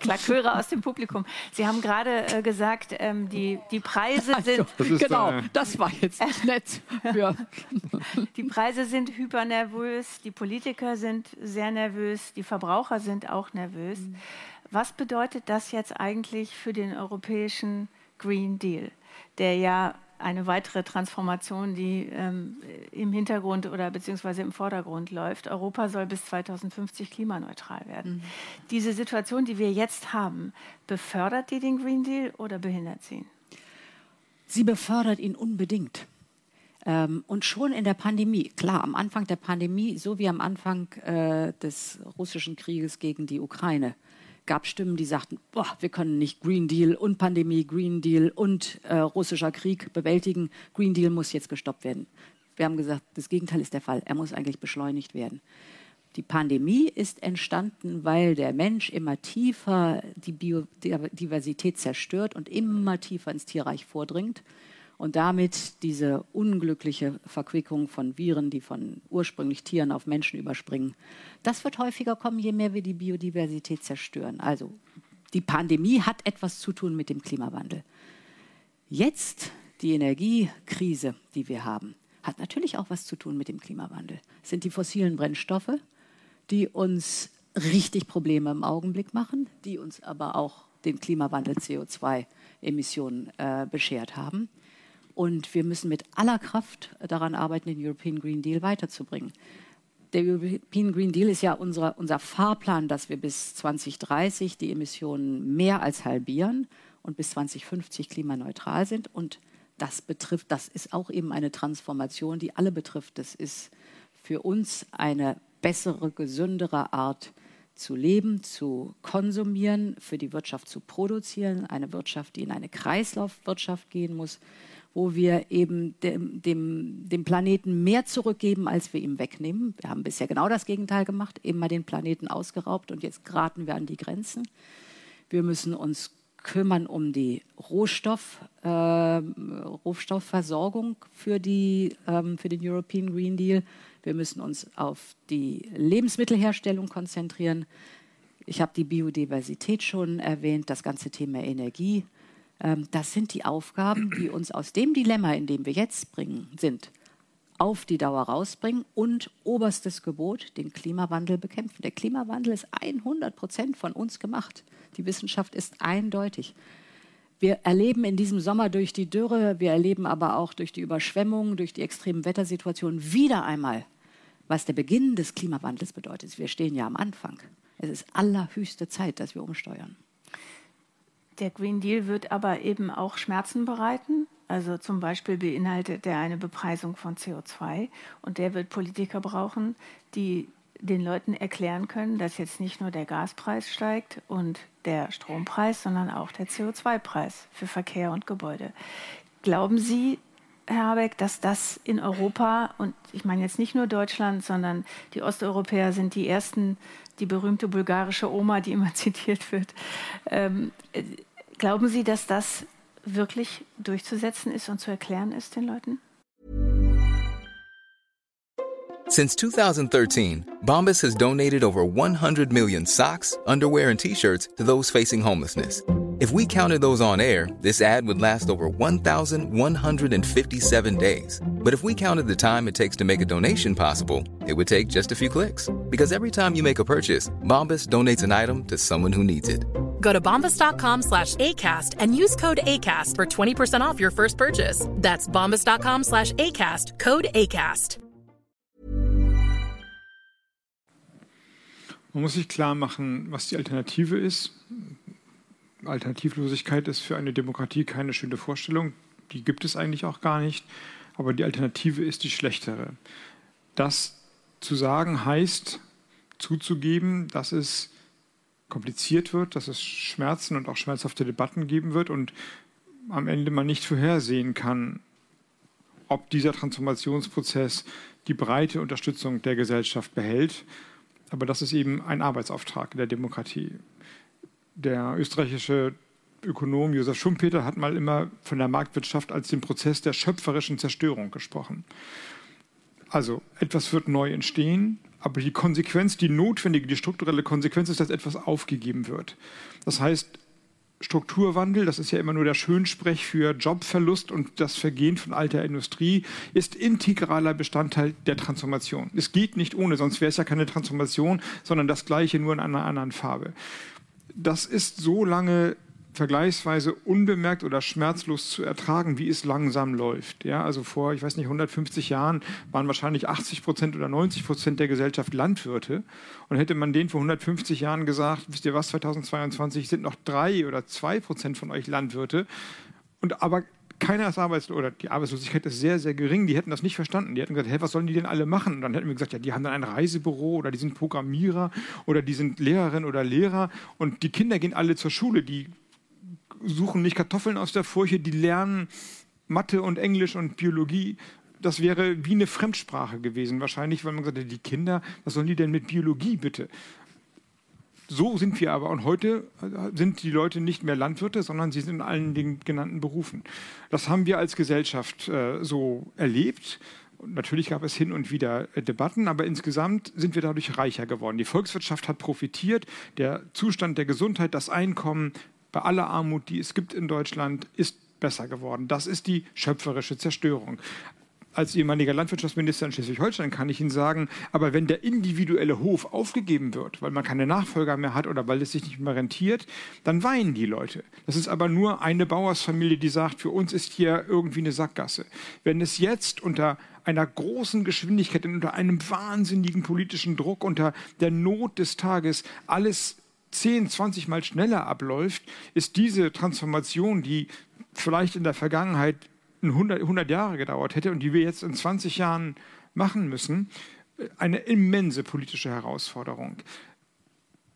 Klaköre aus dem Publikum. Sie haben gerade äh, gesagt, ähm, die, die Preise sind. Also, das genau, äh, das war jetzt nett. Ja. Die Preise sind hypernervös, die Politiker sind sehr nervös, die Verbraucher sind auch nervös. Mhm. Was bedeutet das jetzt eigentlich für den europäischen Green Deal, der ja eine weitere Transformation, die ähm, im Hintergrund oder beziehungsweise im Vordergrund läuft. Europa soll bis 2050 klimaneutral werden. Mhm. Diese Situation, die wir jetzt haben, befördert die den Green Deal oder behindert sie ihn? Sie befördert ihn unbedingt. Ähm, und schon in der Pandemie, klar, am Anfang der Pandemie, so wie am Anfang äh, des russischen Krieges gegen die Ukraine, gab Stimmen, die sagten, boah, wir können nicht Green Deal und Pandemie, Green Deal und äh, russischer Krieg bewältigen. Green Deal muss jetzt gestoppt werden. Wir haben gesagt, das Gegenteil ist der Fall. Er muss eigentlich beschleunigt werden. Die Pandemie ist entstanden, weil der Mensch immer tiefer die Biodiversität zerstört und immer tiefer ins Tierreich vordringt und damit diese unglückliche Verquickung von Viren, die von ursprünglich Tieren auf Menschen überspringen, das wird häufiger kommen, je mehr wir die Biodiversität zerstören. Also die Pandemie hat etwas zu tun mit dem Klimawandel. Jetzt die Energiekrise, die wir haben, hat natürlich auch was zu tun mit dem Klimawandel. Es sind die fossilen Brennstoffe, die uns richtig Probleme im Augenblick machen, die uns aber auch den Klimawandel CO2-Emissionen äh, beschert haben. Und wir müssen mit aller Kraft daran arbeiten, den European Green Deal weiterzubringen. Der European Green Deal ist ja unser, unser Fahrplan, dass wir bis 2030 die Emissionen mehr als halbieren und bis 2050 klimaneutral sind. Und das betrifft, das ist auch eben eine Transformation, die alle betrifft. Das ist für uns eine bessere, gesündere Art zu leben, zu konsumieren, für die Wirtschaft zu produzieren, eine Wirtschaft, die in eine Kreislaufwirtschaft gehen muss, wo wir eben dem, dem, dem, Planeten mehr zurückgeben, als wir ihm wegnehmen. Wir haben bisher genau das Gegenteil gemacht, mal den Planeten ausgeraubt und jetzt geraten wir an die Grenzen. Wir müssen uns kümmern um die Rohstoff, äh, Rohstoffversorgung für, die, ähm, für den European Green Deal. Wir müssen uns auf die Lebensmittelherstellung konzentrieren. Ich habe die Biodiversität schon erwähnt, das ganze Thema Energie. Ähm, das sind die Aufgaben, die uns aus dem Dilemma, in dem wir jetzt bringen, sind, auf die Dauer rausbringen und oberstes Gebot, den Klimawandel bekämpfen. Der Klimawandel ist 100 Prozent von uns gemacht. Die Wissenschaft ist eindeutig. Wir erleben in diesem Sommer durch die Dürre, wir erleben aber auch durch die Überschwemmungen, durch die extremen Wettersituationen wieder einmal was der Beginn des Klimawandels bedeutet. Wir stehen ja am Anfang. Es ist allerhöchste Zeit, dass wir umsteuern. Der Green Deal wird aber eben auch Schmerzen bereiten. Also zum Beispiel beinhaltet er eine Bepreisung von CO2 und der wird Politiker brauchen, die den Leuten erklären können, dass jetzt nicht nur der Gaspreis steigt und der Strompreis, sondern auch der CO2-Preis für Verkehr und Gebäude. Glauben Sie, Herr Habeck, dass das in Europa, und ich meine jetzt nicht nur Deutschland, sondern die Osteuropäer sind die ersten, die berühmte bulgarische Oma, die immer zitiert wird. Ähm, glauben Sie, dass das wirklich durchzusetzen ist und zu erklären ist den Leuten? Since 2013, Bombas has donated over 100 million socks, underwear and T-Shirts to those facing homelessness. If we counted those on air, this ad would last over 1,157 days. But if we counted the time it takes to make a donation possible, it would take just a few clicks. Because every time you make a purchase, Bombas donates an item to someone who needs it. Go to bombas.com slash ACAST and use code ACAST for 20% off your first purchase. That's bombas.com slash ACAST, code ACAST. Man muss sich klar machen, was die Alternative ist. Alternativlosigkeit ist für eine Demokratie keine schöne Vorstellung. Die gibt es eigentlich auch gar nicht. Aber die Alternative ist die schlechtere. Das zu sagen heißt, zuzugeben, dass es kompliziert wird, dass es Schmerzen und auch schmerzhafte Debatten geben wird und am Ende man nicht vorhersehen kann, ob dieser Transformationsprozess die breite Unterstützung der Gesellschaft behält. Aber das ist eben ein Arbeitsauftrag der Demokratie der österreichische Ökonom Josef Schumpeter hat mal immer von der Marktwirtschaft als den Prozess der schöpferischen Zerstörung gesprochen. Also etwas wird neu entstehen, aber die Konsequenz, die notwendige, die strukturelle Konsequenz ist, dass etwas aufgegeben wird. Das heißt, Strukturwandel, das ist ja immer nur der Schönsprech für Jobverlust und das Vergehen von alter Industrie, ist integraler Bestandteil der Transformation. Es geht nicht ohne, sonst wäre es ja keine Transformation, sondern das Gleiche nur in einer anderen Farbe das ist so lange vergleichsweise unbemerkt oder schmerzlos zu ertragen, wie es langsam läuft. Ja, also vor, ich weiß nicht, 150 Jahren waren wahrscheinlich 80 Prozent oder 90 Prozent der Gesellschaft Landwirte. Und hätte man denen vor 150 Jahren gesagt, wisst ihr was, 2022 sind noch drei oder zwei Prozent von euch Landwirte. Und aber keiner ist arbeitslos oder die Arbeitslosigkeit ist sehr, sehr gering. Die hätten das nicht verstanden. Die hätten gesagt, hey, was sollen die denn alle machen? Und dann hätten wir gesagt, ja, die haben dann ein Reisebüro oder die sind Programmierer oder die sind Lehrerin oder Lehrer und die Kinder gehen alle zur Schule. Die suchen nicht Kartoffeln aus der Furche, die lernen Mathe und Englisch und Biologie. Das wäre wie eine Fremdsprache gewesen, wahrscheinlich, weil man gesagt hätte, die Kinder, was sollen die denn mit Biologie bitte? So sind wir aber. Und heute äh, sind die Leute nicht mehr Landwirte, sondern sie sind in allen den genannten Berufen. Das haben wir als Gesellschaft äh, so erlebt. Und natürlich gab es hin und wieder äh, Debatten, aber insgesamt sind wir dadurch reicher geworden. Die Volkswirtschaft hat profitiert. Der Zustand der Gesundheit, das Einkommen bei aller Armut, die es gibt in Deutschland, ist besser geworden. Das ist die schöpferische Zerstörung. als ehemaliger Landwirtschaftsminister in Schleswig-Holstein kann ich Ihnen sagen, aber wenn der individuelle Hof aufgegeben wird, weil man keine Nachfolger mehr hat oder weil es sich nicht mehr rentiert, dann weinen die Leute. Das ist aber nur eine Bauersfamilie, die sagt, für uns ist hier irgendwie eine Sackgasse. Wenn es jetzt unter einer großen Geschwindigkeit, unter einem wahnsinnigen politischen Druck, unter der Not des Tages alles 10, 20 Mal schneller abläuft, ist diese Transformation, die vielleicht in der Vergangenheit 100, 100 Jahre gedauert hätte und die wir jetzt in 20 Jahren machen müssen, eine immense politische Herausforderung.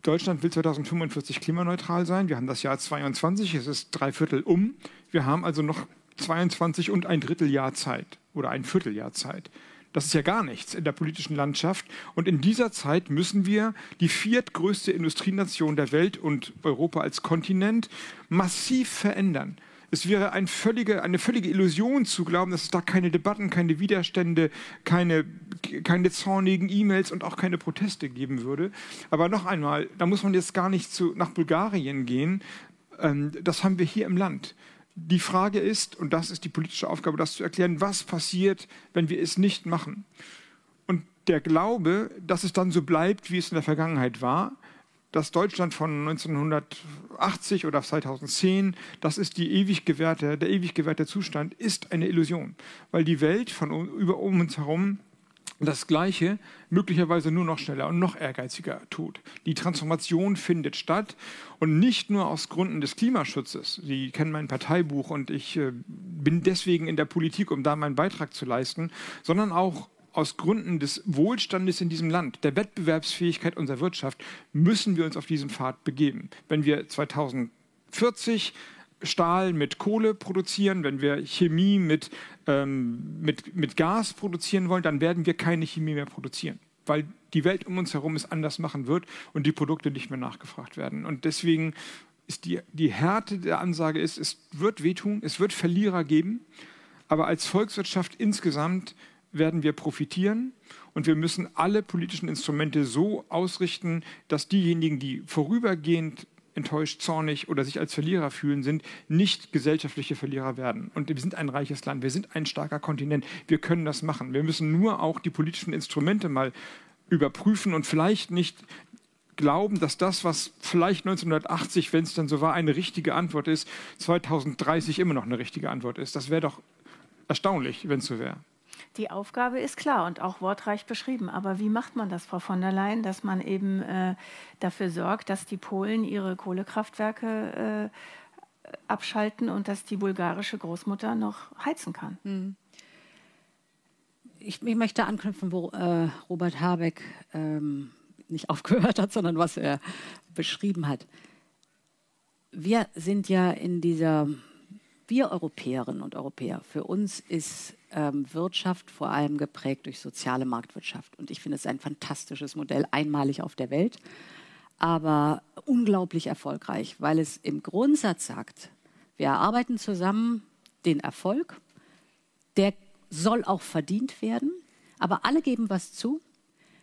Deutschland will 2045 klimaneutral sein. Wir haben das Jahr 22, es ist drei Viertel um. Wir haben also noch 22 und ein Dritteljahr Zeit oder ein Vierteljahr Zeit. Das ist ja gar nichts in der politischen Landschaft. Und in dieser Zeit müssen wir die viertgrößte Industrienation der Welt und Europa als Kontinent massiv verändern. Es wäre ein völlige, eine völlige Illusion zu glauben, dass es da keine Debatten, keine Widerstände, keine, keine zornigen E-Mails und auch keine Proteste geben würde. Aber noch einmal, da muss man jetzt gar nicht zu, nach Bulgarien gehen. Ähm, das haben wir hier im Land. Die Frage ist, und das ist die politische Aufgabe, das zu erklären, was passiert, wenn wir es nicht machen. Und der Glaube, dass es dann so bleibt, wie es in der Vergangenheit war, das Deutschland von 1980 oder 2010, das ist die ewig gewährte, der ewig gewährte Zustand, ist eine Illusion, weil die Welt von über um uns herum das Gleiche möglicherweise nur noch schneller und noch ehrgeiziger tut. Die Transformation findet statt und nicht nur aus Gründen des Klimaschutzes. Sie kennen mein Parteibuch und ich äh, bin deswegen in der Politik, um da meinen Beitrag zu leisten, sondern auch aus Gründen des Wohlstandes in diesem Land, der Wettbewerbsfähigkeit unserer Wirtschaft, müssen wir uns auf diesen Pfad begeben. Wenn wir 2040 Stahl mit Kohle produzieren, wenn wir Chemie mit, ähm, mit, mit Gas produzieren wollen, dann werden wir keine Chemie mehr produzieren, weil die Welt um uns herum es anders machen wird und die Produkte nicht mehr nachgefragt werden. Und deswegen ist die, die Härte der Ansage ist, es wird wehtun, es wird Verlierer geben, aber als Volkswirtschaft insgesamt werden wir profitieren und wir müssen alle politischen Instrumente so ausrichten, dass diejenigen, die vorübergehend enttäuscht, zornig oder sich als Verlierer fühlen, sind nicht gesellschaftliche Verlierer werden. Und wir sind ein reiches Land, wir sind ein starker Kontinent, wir können das machen. Wir müssen nur auch die politischen Instrumente mal überprüfen und vielleicht nicht glauben, dass das, was vielleicht 1980, wenn es dann so war, eine richtige Antwort ist, 2030 immer noch eine richtige Antwort ist. Das wäre doch erstaunlich, wenn es so wäre. Die Aufgabe ist klar und auch wortreich beschrieben. Aber wie macht man das, Frau von der Leyen, dass man eben äh, dafür sorgt, dass die Polen ihre Kohlekraftwerke äh, abschalten und dass die bulgarische Großmutter noch heizen kann? Hm. Ich, ich, möchte anknüpfen, wo äh, Robert Habeck ähm, nicht aufgehört hat, sondern was er beschrieben hat. Wir sind ja in dieser, wir Europäerinnen und Europäer, für uns ist ähm, Wirtschaft vor allem geprägt durch soziale Marktwirtschaft. Und ich finde es ein fantastisches Modell, einmalig auf der Welt, aber unglaublich erfolgreich, weil es im Grundsatz sagt, wir erarbeiten zusammen den Erfolg, der soll auch verdient werden, aber alle geben was zu,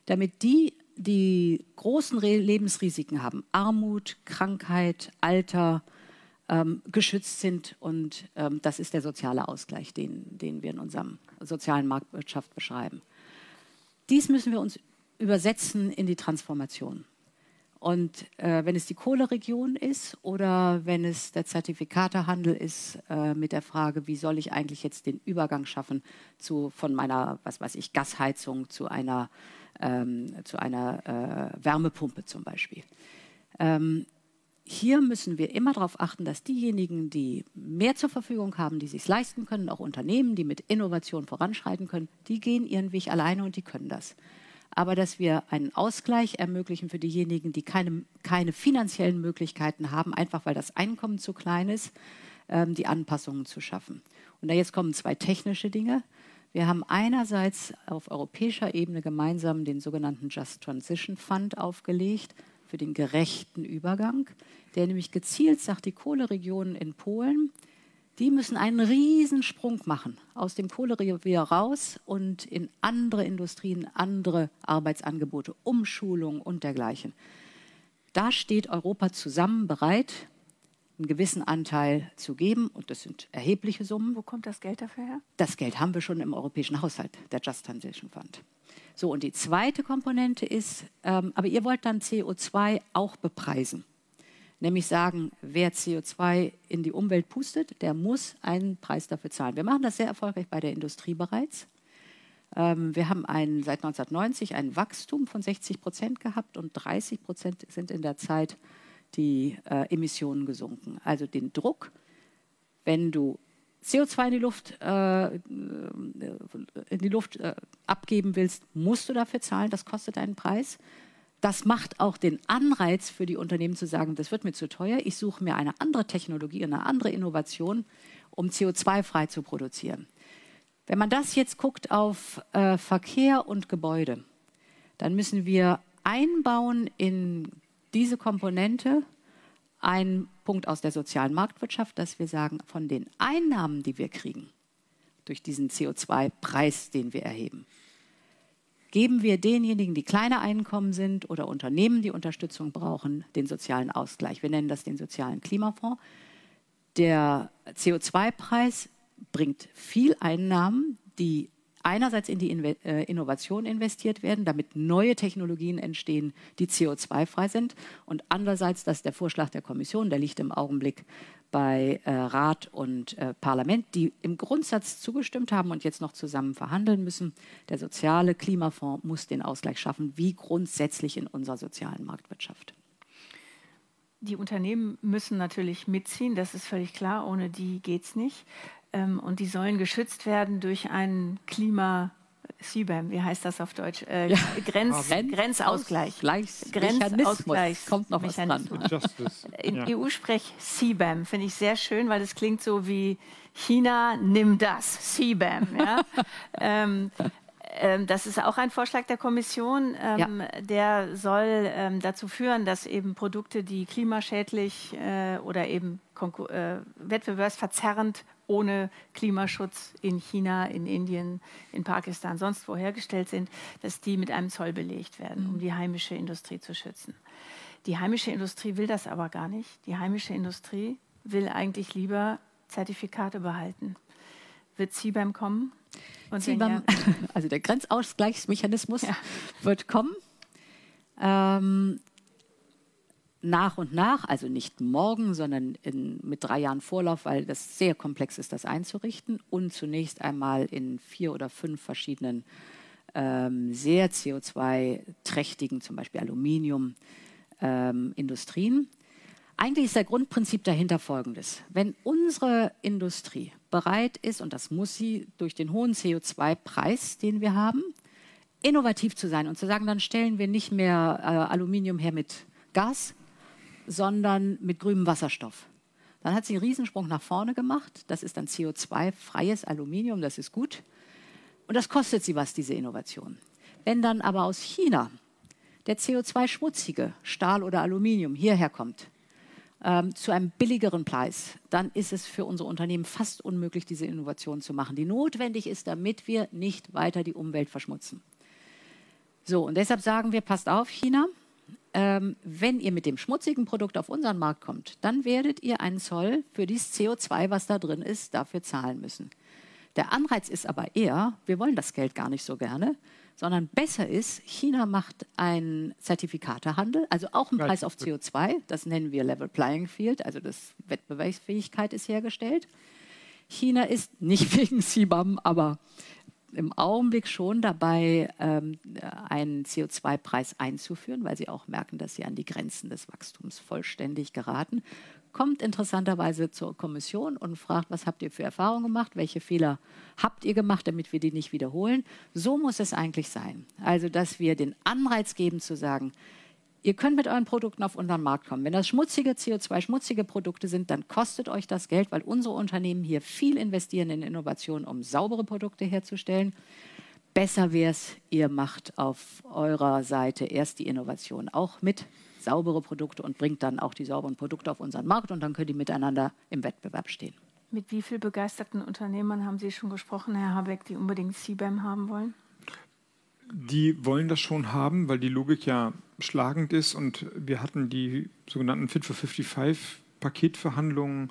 damit die, die großen Lebensrisiken haben, Armut, Krankheit, Alter, ähm, geschützt sind. Und ähm, das ist der soziale Ausgleich, den, den wir in unserem sozialen Marktwirtschaft beschreiben. Dies müssen wir uns übersetzen in die Transformation. Und äh, wenn es die Kohleregion ist oder wenn es der Zertifikatehandel ist äh, mit der Frage, wie soll ich eigentlich jetzt den Übergang schaffen zu, von meiner, was weiß ich, Gasheizung zu einer, ähm, zu einer äh, Wärmepumpe zum Beispiel. Ähm, hier müssen wir immer darauf achten, dass diejenigen, die mehr zur Verfügung haben, die sich leisten können, auch Unternehmen, die mit Innovation voranschreiten können, die gehen ihren Weg alleine und die können das. Aber dass wir einen Ausgleich ermöglichen für diejenigen, die keine, keine finanziellen Möglichkeiten haben, einfach weil das Einkommen zu klein ist, ähm, die Anpassungen zu schaffen. Und da jetzt kommen zwei technische Dinge. Wir haben einerseits auf europäischer Ebene gemeinsam den sogenannten Just Transition Fund aufgelegt für den gerechten Übergang der nämlich gezielt sagt, die Kohleregionen in Polen, die müssen einen Riesensprung machen aus dem Kohlerevier raus und in andere Industrien, andere Arbeitsangebote, Umschulung und dergleichen. Da steht Europa zusammen bereit, einen gewissen Anteil zu geben. Und das sind erhebliche Summen. Wo kommt das Geld dafür her? Das Geld haben wir schon im europäischen Haushalt, der Just Transition Fund. So, und die zweite Komponente ist, ähm, aber ihr wollt dann CO2 auch bepreisen. Nämlich sagen, wer CO2 in die Umwelt pustet, der muss einen Preis dafür zahlen. Wir machen das sehr erfolgreich bei der Industrie bereits. Ähm, wir haben ein, seit 1990 ein Wachstum von 60 Prozent gehabt und 30 Prozent sind in der Zeit die äh, Emissionen gesunken. Also den Druck, wenn du CO2 in die Luft, äh, in die Luft äh, abgeben willst, musst du dafür zahlen. Das kostet einen Preis. Das macht auch den Anreiz für die Unternehmen zu sagen, das wird mir zu teuer. Ich suche mir eine andere Technologie, eine andere Innovation, um CO2-frei zu produzieren. Wenn man das jetzt guckt auf äh, Verkehr und Gebäude, dann müssen wir einbauen in diese Komponente ein Punkt aus der sozialen Marktwirtschaft, dass wir sagen, von den Einnahmen, die wir kriegen, durch diesen CO2-Preis, den wir erheben, geben wir denjenigen, die kleine Einkommen sind oder Unternehmen, die Unterstützung brauchen, den sozialen Ausgleich. Wir nennen das den sozialen Klimafonds. Der CO2-Preis bringt viel Einnahmen, die einerseits in die äh, Innovation investiert werden, damit neue Technologien entstehen, die CO2-frei sind, und andererseits, dass der Vorschlag der Kommission, der liegt im Augenblick bei äh, Rat und äh, Parlament, die im Grundsatz zugestimmt haben und jetzt noch zusammen verhandeln müssen. Der soziale Klimafonds muss den Ausgleich schaffen, wie grundsätzlich in unserer sozialen Marktwirtschaft. Die Unternehmen müssen natürlich mitziehen, das ist völlig klar, ohne die geht es nicht. Ähm, und die sollen geschützt werden durch einen Klima CBAM, wie heißt das auf Deutsch? Äh, ja. Grenz, Grenzausgleich. Grenzausgleich. Kommt noch was dran. In ja. EU-Sprech CBAM finde ich sehr schön, weil das klingt so wie China, nimm das, CBAM. Ja? ähm, ähm, das ist auch ein Vorschlag der Kommission. Ähm, ja. Der soll ähm, dazu führen, dass eben Produkte, die klimaschädlich äh, oder eben äh, wettbewerbsverzerrend ohne Klimaschutz in China, in Indien, in Pakistan, sonst wo hergestellt sind, dass die mit einem Zoll belegt werden, um mhm. die heimische Industrie zu schützen. Die heimische Industrie will das aber gar nicht. Die heimische Industrie will eigentlich lieber Zertifikate behalten. Wird CBAM kommen? CBAM, also der Grenzausgleichsmechanismus ja. wird kommen. Ähm, nach und nach, also nicht morgen, sondern in, mit drei Jahren Vorlauf, weil das sehr komplex ist, das einzurichten und zunächst einmal in vier oder fünf verschiedenen ähm, sehr CO2-trächtigen, zum Beispiel Aluminium, ähm, Industrien. Eigentlich ist der Grundprinzip dahinter folgendes. Wenn unsere Industrie bereit ist, und das muss sie durch den hohen CO2-Preis, den wir haben, innovativ zu sein und zu sagen, dann stellen wir nicht mehr äh, Aluminium her mit Gas, sondern mit grünem Wasserstoff. Dann hat sie einen Riesensprung nach vorne gemacht. Das ist dann CO2-freies Aluminium, das ist gut. Und das kostet sie was, diese Innovation. Wenn dann aber aus China der CO2-schmutzige Stahl oder Aluminium hierher kommt, ähm, zu einem billigeren Preis, dann ist es für unsere Unternehmen fast unmöglich, diese Innovation zu machen, die notwendig ist, damit wir nicht weiter die Umwelt verschmutzen. So, und deshalb sagen wir, passt auf, China, ähm, wenn ihr mit dem schmutzigen Produkt auf unseren Markt kommt, dann werdet ihr einen Zoll für dieses CO2, was da drin ist, dafür zahlen müssen. Der Anreiz ist aber eher, wir wollen das Geld gar nicht so gerne, sondern besser ist, China macht einen Zertifikatehandel, also auch einen Preis auf CO2, das nennen wir Level Playing Field, also das Wettbewerbsfähigkeit ist hergestellt. China ist nicht wegen CBAM, aber im Augenblick schon dabei, ähm, einen CO2-Preis einzuführen, weil sie auch merken, dass sie an die Grenzen des Wachstums vollständig geraten. Kommt interessanterweise zur Kommission und fragt, was habt ihr für Erfahrungen gemacht, welche Fehler habt ihr gemacht, damit wir die nicht wiederholen. So muss es eigentlich sein. Also, dass wir den Anreiz geben zu sagen, Ihr könnt mit euren Produkten auf unseren Markt kommen. Wenn das schmutzige CO2-schmutzige Produkte sind, dann kostet euch das Geld, weil unsere Unternehmen hier viel investieren in Innovation, um saubere Produkte herzustellen. Besser wäre es, ihr macht auf eurer Seite erst die Innovation auch mit saubere Produkte und bringt dann auch die sauberen Produkte auf unseren Markt und dann können die miteinander im Wettbewerb stehen. Mit wie vielen begeisterten Unternehmern haben Sie schon gesprochen, Herr Habeck, die unbedingt CBAM haben wollen? Die wollen das schon haben, weil die Logik ja schlagend ist und wir hatten die sogenannten Fit for 55 Paketverhandlungen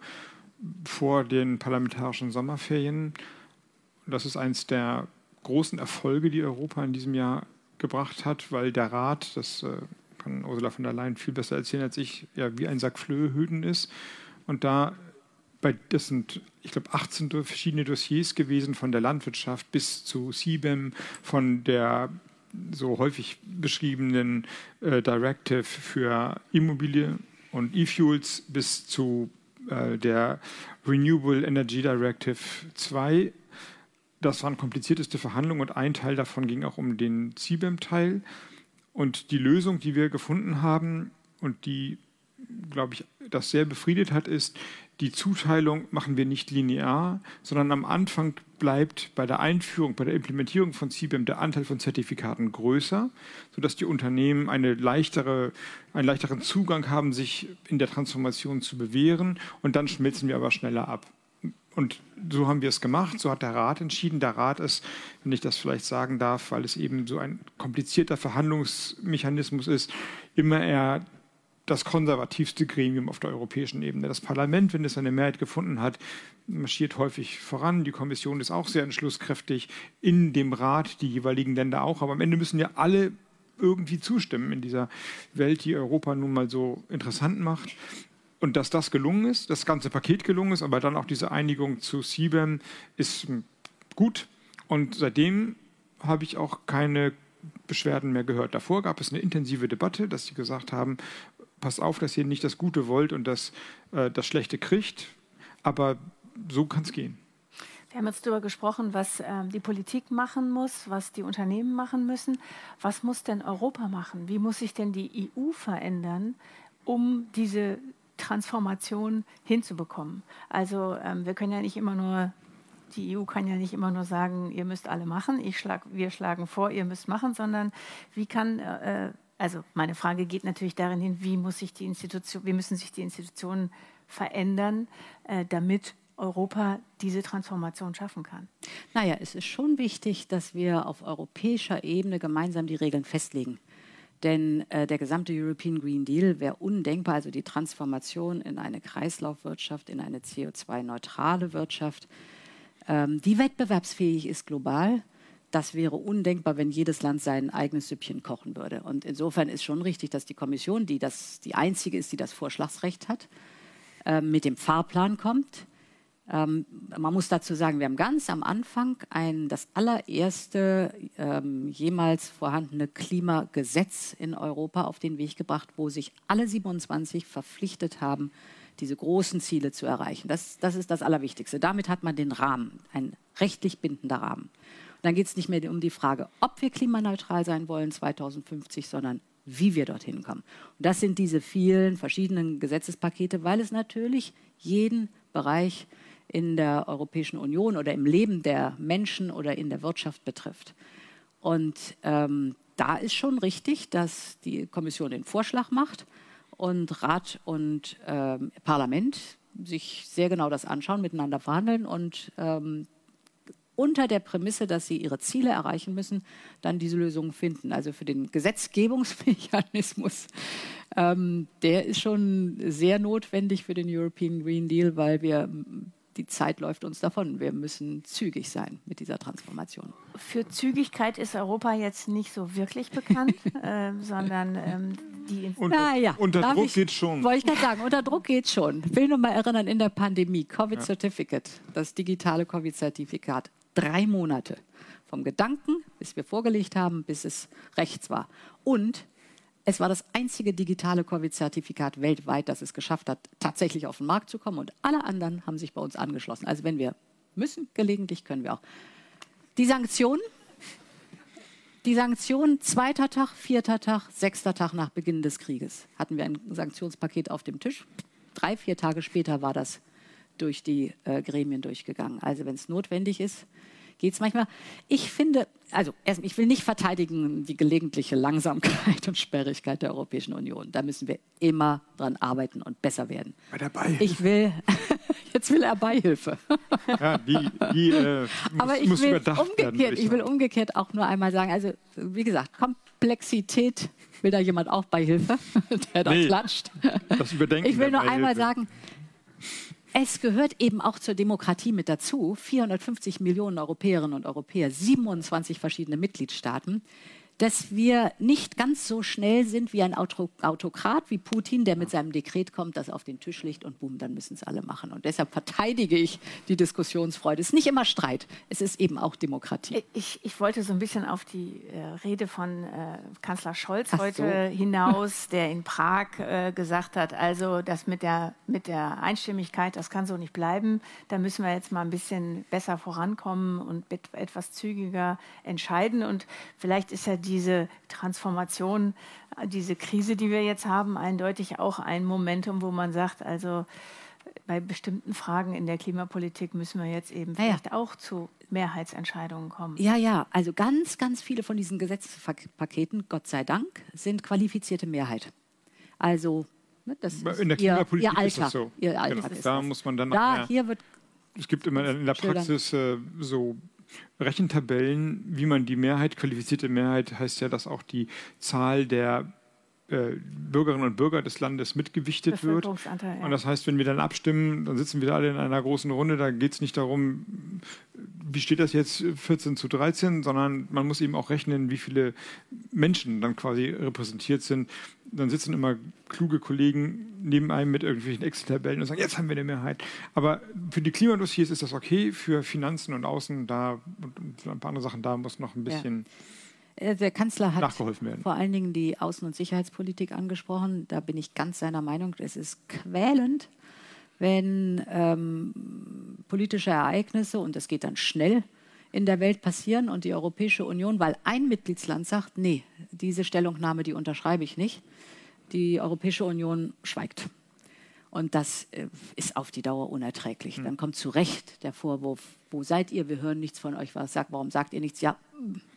vor den parlamentarischen Sommerferien. Das ist eines der großen Erfolge, die Europa in diesem Jahr gebracht hat, weil der Rat, das äh, kann Ursula von der Leyen viel besser erzählen als ich, ja wie ein Sack Flöhehüten ist. Und da, bei, das sind, ich glaube, 18 verschiedene Dossiers gewesen, von der Landwirtschaft bis zu CBAM, von der so häufig beschriebenen äh, Directive für Immobilie und E-Fuels bis zu äh, der Renewable Energy Directive 2. Das waren komplizierteste Verhandlungen und ein Teil davon ging auch um den CBAM-Teil. Und die Lösung, die wir gefunden haben und die, glaube ich, das sehr befriedet hat, ist, die Zuteilung machen wir nicht linear, sondern am Anfang bleibt bei der Einführung, bei der Implementierung von CBAM der Anteil von Zertifikaten größer, sodass die Unternehmen eine leichtere, einen leichteren Zugang haben, sich in der Transformation zu bewähren. Und dann schmelzen wir aber schneller ab. Und so haben wir es gemacht, so hat der Rat entschieden. Der Rat ist, wenn ich das vielleicht sagen darf, weil es eben so ein komplizierter Verhandlungsmechanismus ist, immer eher das konservativste Gremium auf der europäischen Ebene. Das Parlament, wenn es eine Mehrheit gefunden hat, marschiert häufig voran. Die Kommission ist auch sehr entschlusskräftig, in dem Rat die jeweiligen Länder auch. Aber am Ende müssen ja alle irgendwie zustimmen in dieser Welt, die Europa nun mal so interessant macht. Und dass das gelungen ist, das ganze Paket gelungen ist, aber dann auch diese Einigung zu CBAM ist gut. Und seitdem habe ich auch keine Beschwerden mehr gehört. Davor gab es eine intensive Debatte, dass sie gesagt haben, passt auf, dass ihr nicht das Gute wollt und das, äh, das Schlechte kriegt. Aber so kann es gehen. Wir haben jetzt darüber gesprochen, was ähm, die Politik machen muss, was die Unternehmen machen müssen. Was muss denn Europa machen? Wie muss sich denn die EU verändern, um diese Transformation hinzubekommen? Also ähm, wir können ja nicht immer nur die EU kann ja nicht immer nur sagen, ihr müsst alle machen, ich schlag, wir schlagen vor, ihr müsst machen, sondern wie kann äh, also meine Frage geht natürlich darin hin, wie, muss sich die Institution, wie müssen sich die Institutionen verändern, äh, damit Europa diese Transformation schaffen kann? Naja, es ist schon wichtig, dass wir auf europäischer Ebene gemeinsam die Regeln festlegen. Denn äh, der gesamte European Green Deal wäre undenkbar, also die Transformation in eine Kreislaufwirtschaft, in eine CO2-neutrale Wirtschaft, ähm, die wettbewerbsfähig ist global das wäre undenkbar, wenn jedes Land sein eigenes Süppchen kochen würde. Und insofern ist schon richtig, dass die Kommission, die das die einzige ist, die das Vorschlagsrecht hat, äh, mit dem Fahrplan kommt. Ähm, man muss dazu sagen, wir haben ganz am Anfang ein, das allererste ähm, jemals vorhandene Klimagesetz in Europa auf den Weg gebracht, wo sich alle 27 verpflichtet haben, diese großen Ziele zu erreichen. Das, das ist das Allerwichtigste. Damit hat man den Rahmen, ein rechtlich bindender Rahmen. Dann geht es nicht mehr um die Frage, ob wir klimaneutral sein wollen 2050, sondern wie wir dorthin kommen. Und das sind diese vielen verschiedenen Gesetzespakete, weil es natürlich jeden Bereich in der Europäischen Union oder im Leben der Menschen oder in der Wirtschaft betrifft. Und ähm, da ist schon richtig, dass die Kommission den Vorschlag macht und Rat und ähm, Parlament sich sehr genau das anschauen, miteinander verhandeln und ähm, unter der Prämisse, dass sie ihre Ziele erreichen müssen, dann diese Lösungen finden. Also für den Gesetzgebungsmechanismus, ähm, der ist schon sehr notwendig für den European Green Deal, weil wir die Zeit läuft uns davon. Wir müssen zügig sein mit dieser Transformation. Für Zügigkeit ist Europa jetzt nicht so wirklich bekannt, äh, sondern ähm, die. Unter, ja, unter Druck ich, geht schon. Wollte ich gerade sagen, unter Druck geht schon. Ich will nur mal erinnern, in der Pandemie, Covid-Certificate, ja. das digitale Covid-Zertifikat, drei Monate. Vom Gedanken, bis wir vorgelegt haben, bis es rechts war. Und es war das einzige digitale Covid-Zertifikat weltweit, das es geschafft hat, tatsächlich auf den Markt zu kommen. Und alle anderen haben sich bei uns angeschlossen. Also wenn wir müssen, gelegentlich können wir auch. Die Sanktionen, die Sanktionen, zweiter Tag, vierter Tag, sechster Tag nach Beginn des Krieges, hatten wir ein Sanktionspaket auf dem Tisch. Drei, vier Tage später war das durch die äh, Gremien durchgegangen. Also wenn es notwendig ist, geht es manchmal. Ich finde, also erst, ich will nicht verteidigen die gelegentliche Langsamkeit und Sperrigkeit der Europäischen Union. Da müssen wir immer dran arbeiten und besser werden. Bei der Beihilfe. Ich will, jetzt will er Beihilfe. Ja, die, die äh, muss, Aber ich muss will überdacht umgekehrt, werden. Ich will umgekehrt auch nur einmal sagen, also wie gesagt, Komplexität Will da jemand auch Beihilfe, der da nee, klatscht? Das Überdenken ich will nur einmal sagen, es gehört eben auch zur Demokratie mit dazu. 450 Millionen Europäerinnen und Europäer, 27 verschiedene Mitgliedstaaten dass wir nicht ganz so schnell sind wie ein Autokrat wie Putin, der mit seinem Dekret kommt, das auf den Tisch legt und boom, dann müssen es alle machen. Und deshalb verteidige ich die Diskussionsfreude. Es ist nicht immer Streit, es ist eben auch Demokratie. Ich, ich wollte so ein bisschen auf die äh, Rede von äh, Kanzler Scholz Ach heute so. hinaus, der in Prag äh, gesagt hat, also das mit der, mit der Einstimmigkeit, das kann so nicht bleiben. Da müssen wir jetzt mal ein bisschen besser vorankommen und etwas zügiger entscheiden. Und vielleicht ist ja diese Transformation, diese Krise, die wir jetzt haben, eindeutig auch ein Momentum, wo man sagt, also bei bestimmten Fragen in der Klimapolitik müssen wir jetzt eben vielleicht ja. auch zu Mehrheitsentscheidungen kommen. Ja, ja, also ganz, ganz viele von diesen Gesetzespaketen, Gott sei Dank, sind qualifizierte Mehrheit. Also ne, das ist in der Klimapolitik ihr, ihr Alter, ist das so. Ihr Alter genau. Da muss man dann da, hier wird es gibt immer in der Praxis äh, so Rechentabellen, wie man die Mehrheit, qualifizierte Mehrheit, heißt ja, dass auch die Zahl der äh, Bürgerinnen und Bürger des Landes mitgewichtet wird. Ja. Und das heißt, wenn wir dann abstimmen, dann sitzen wir alle in einer großen Runde. Da geht es nicht darum, wie steht das jetzt 14 zu 13, sondern man muss eben auch rechnen, wie viele Menschen dann quasi repräsentiert sind. Dann sitzen immer kluge Kollegen neben einem mit irgendwelchen Excel-Tabellen und sagen, jetzt haben wir eine Mehrheit. Aber für die Klimadossiers ist das okay, für Finanzen und Außen da und ein paar andere Sachen da muss noch ein bisschen. Ja äh, der Kanzler hat vor allen Dingen die Außen- und Sicherheitspolitik angesprochen. Da bin ich ganz seiner Meinung. Es ist quälend, wenn ähm, politische Ereignisse, und das geht dann schnell, in der Welt passieren und die Europäische Union, weil ein Mitgliedsland sagt, nee, diese Stellungnahme, die unterschreibe ich nicht, die Europäische Union schweigt. Und das äh, ist auf die Dauer unerträglich. Hm. Dann kommt zu Recht der Vorwurf, wo seid ihr? Wir hören nichts von euch. Was sagt, warum sagt ihr nichts? Ja,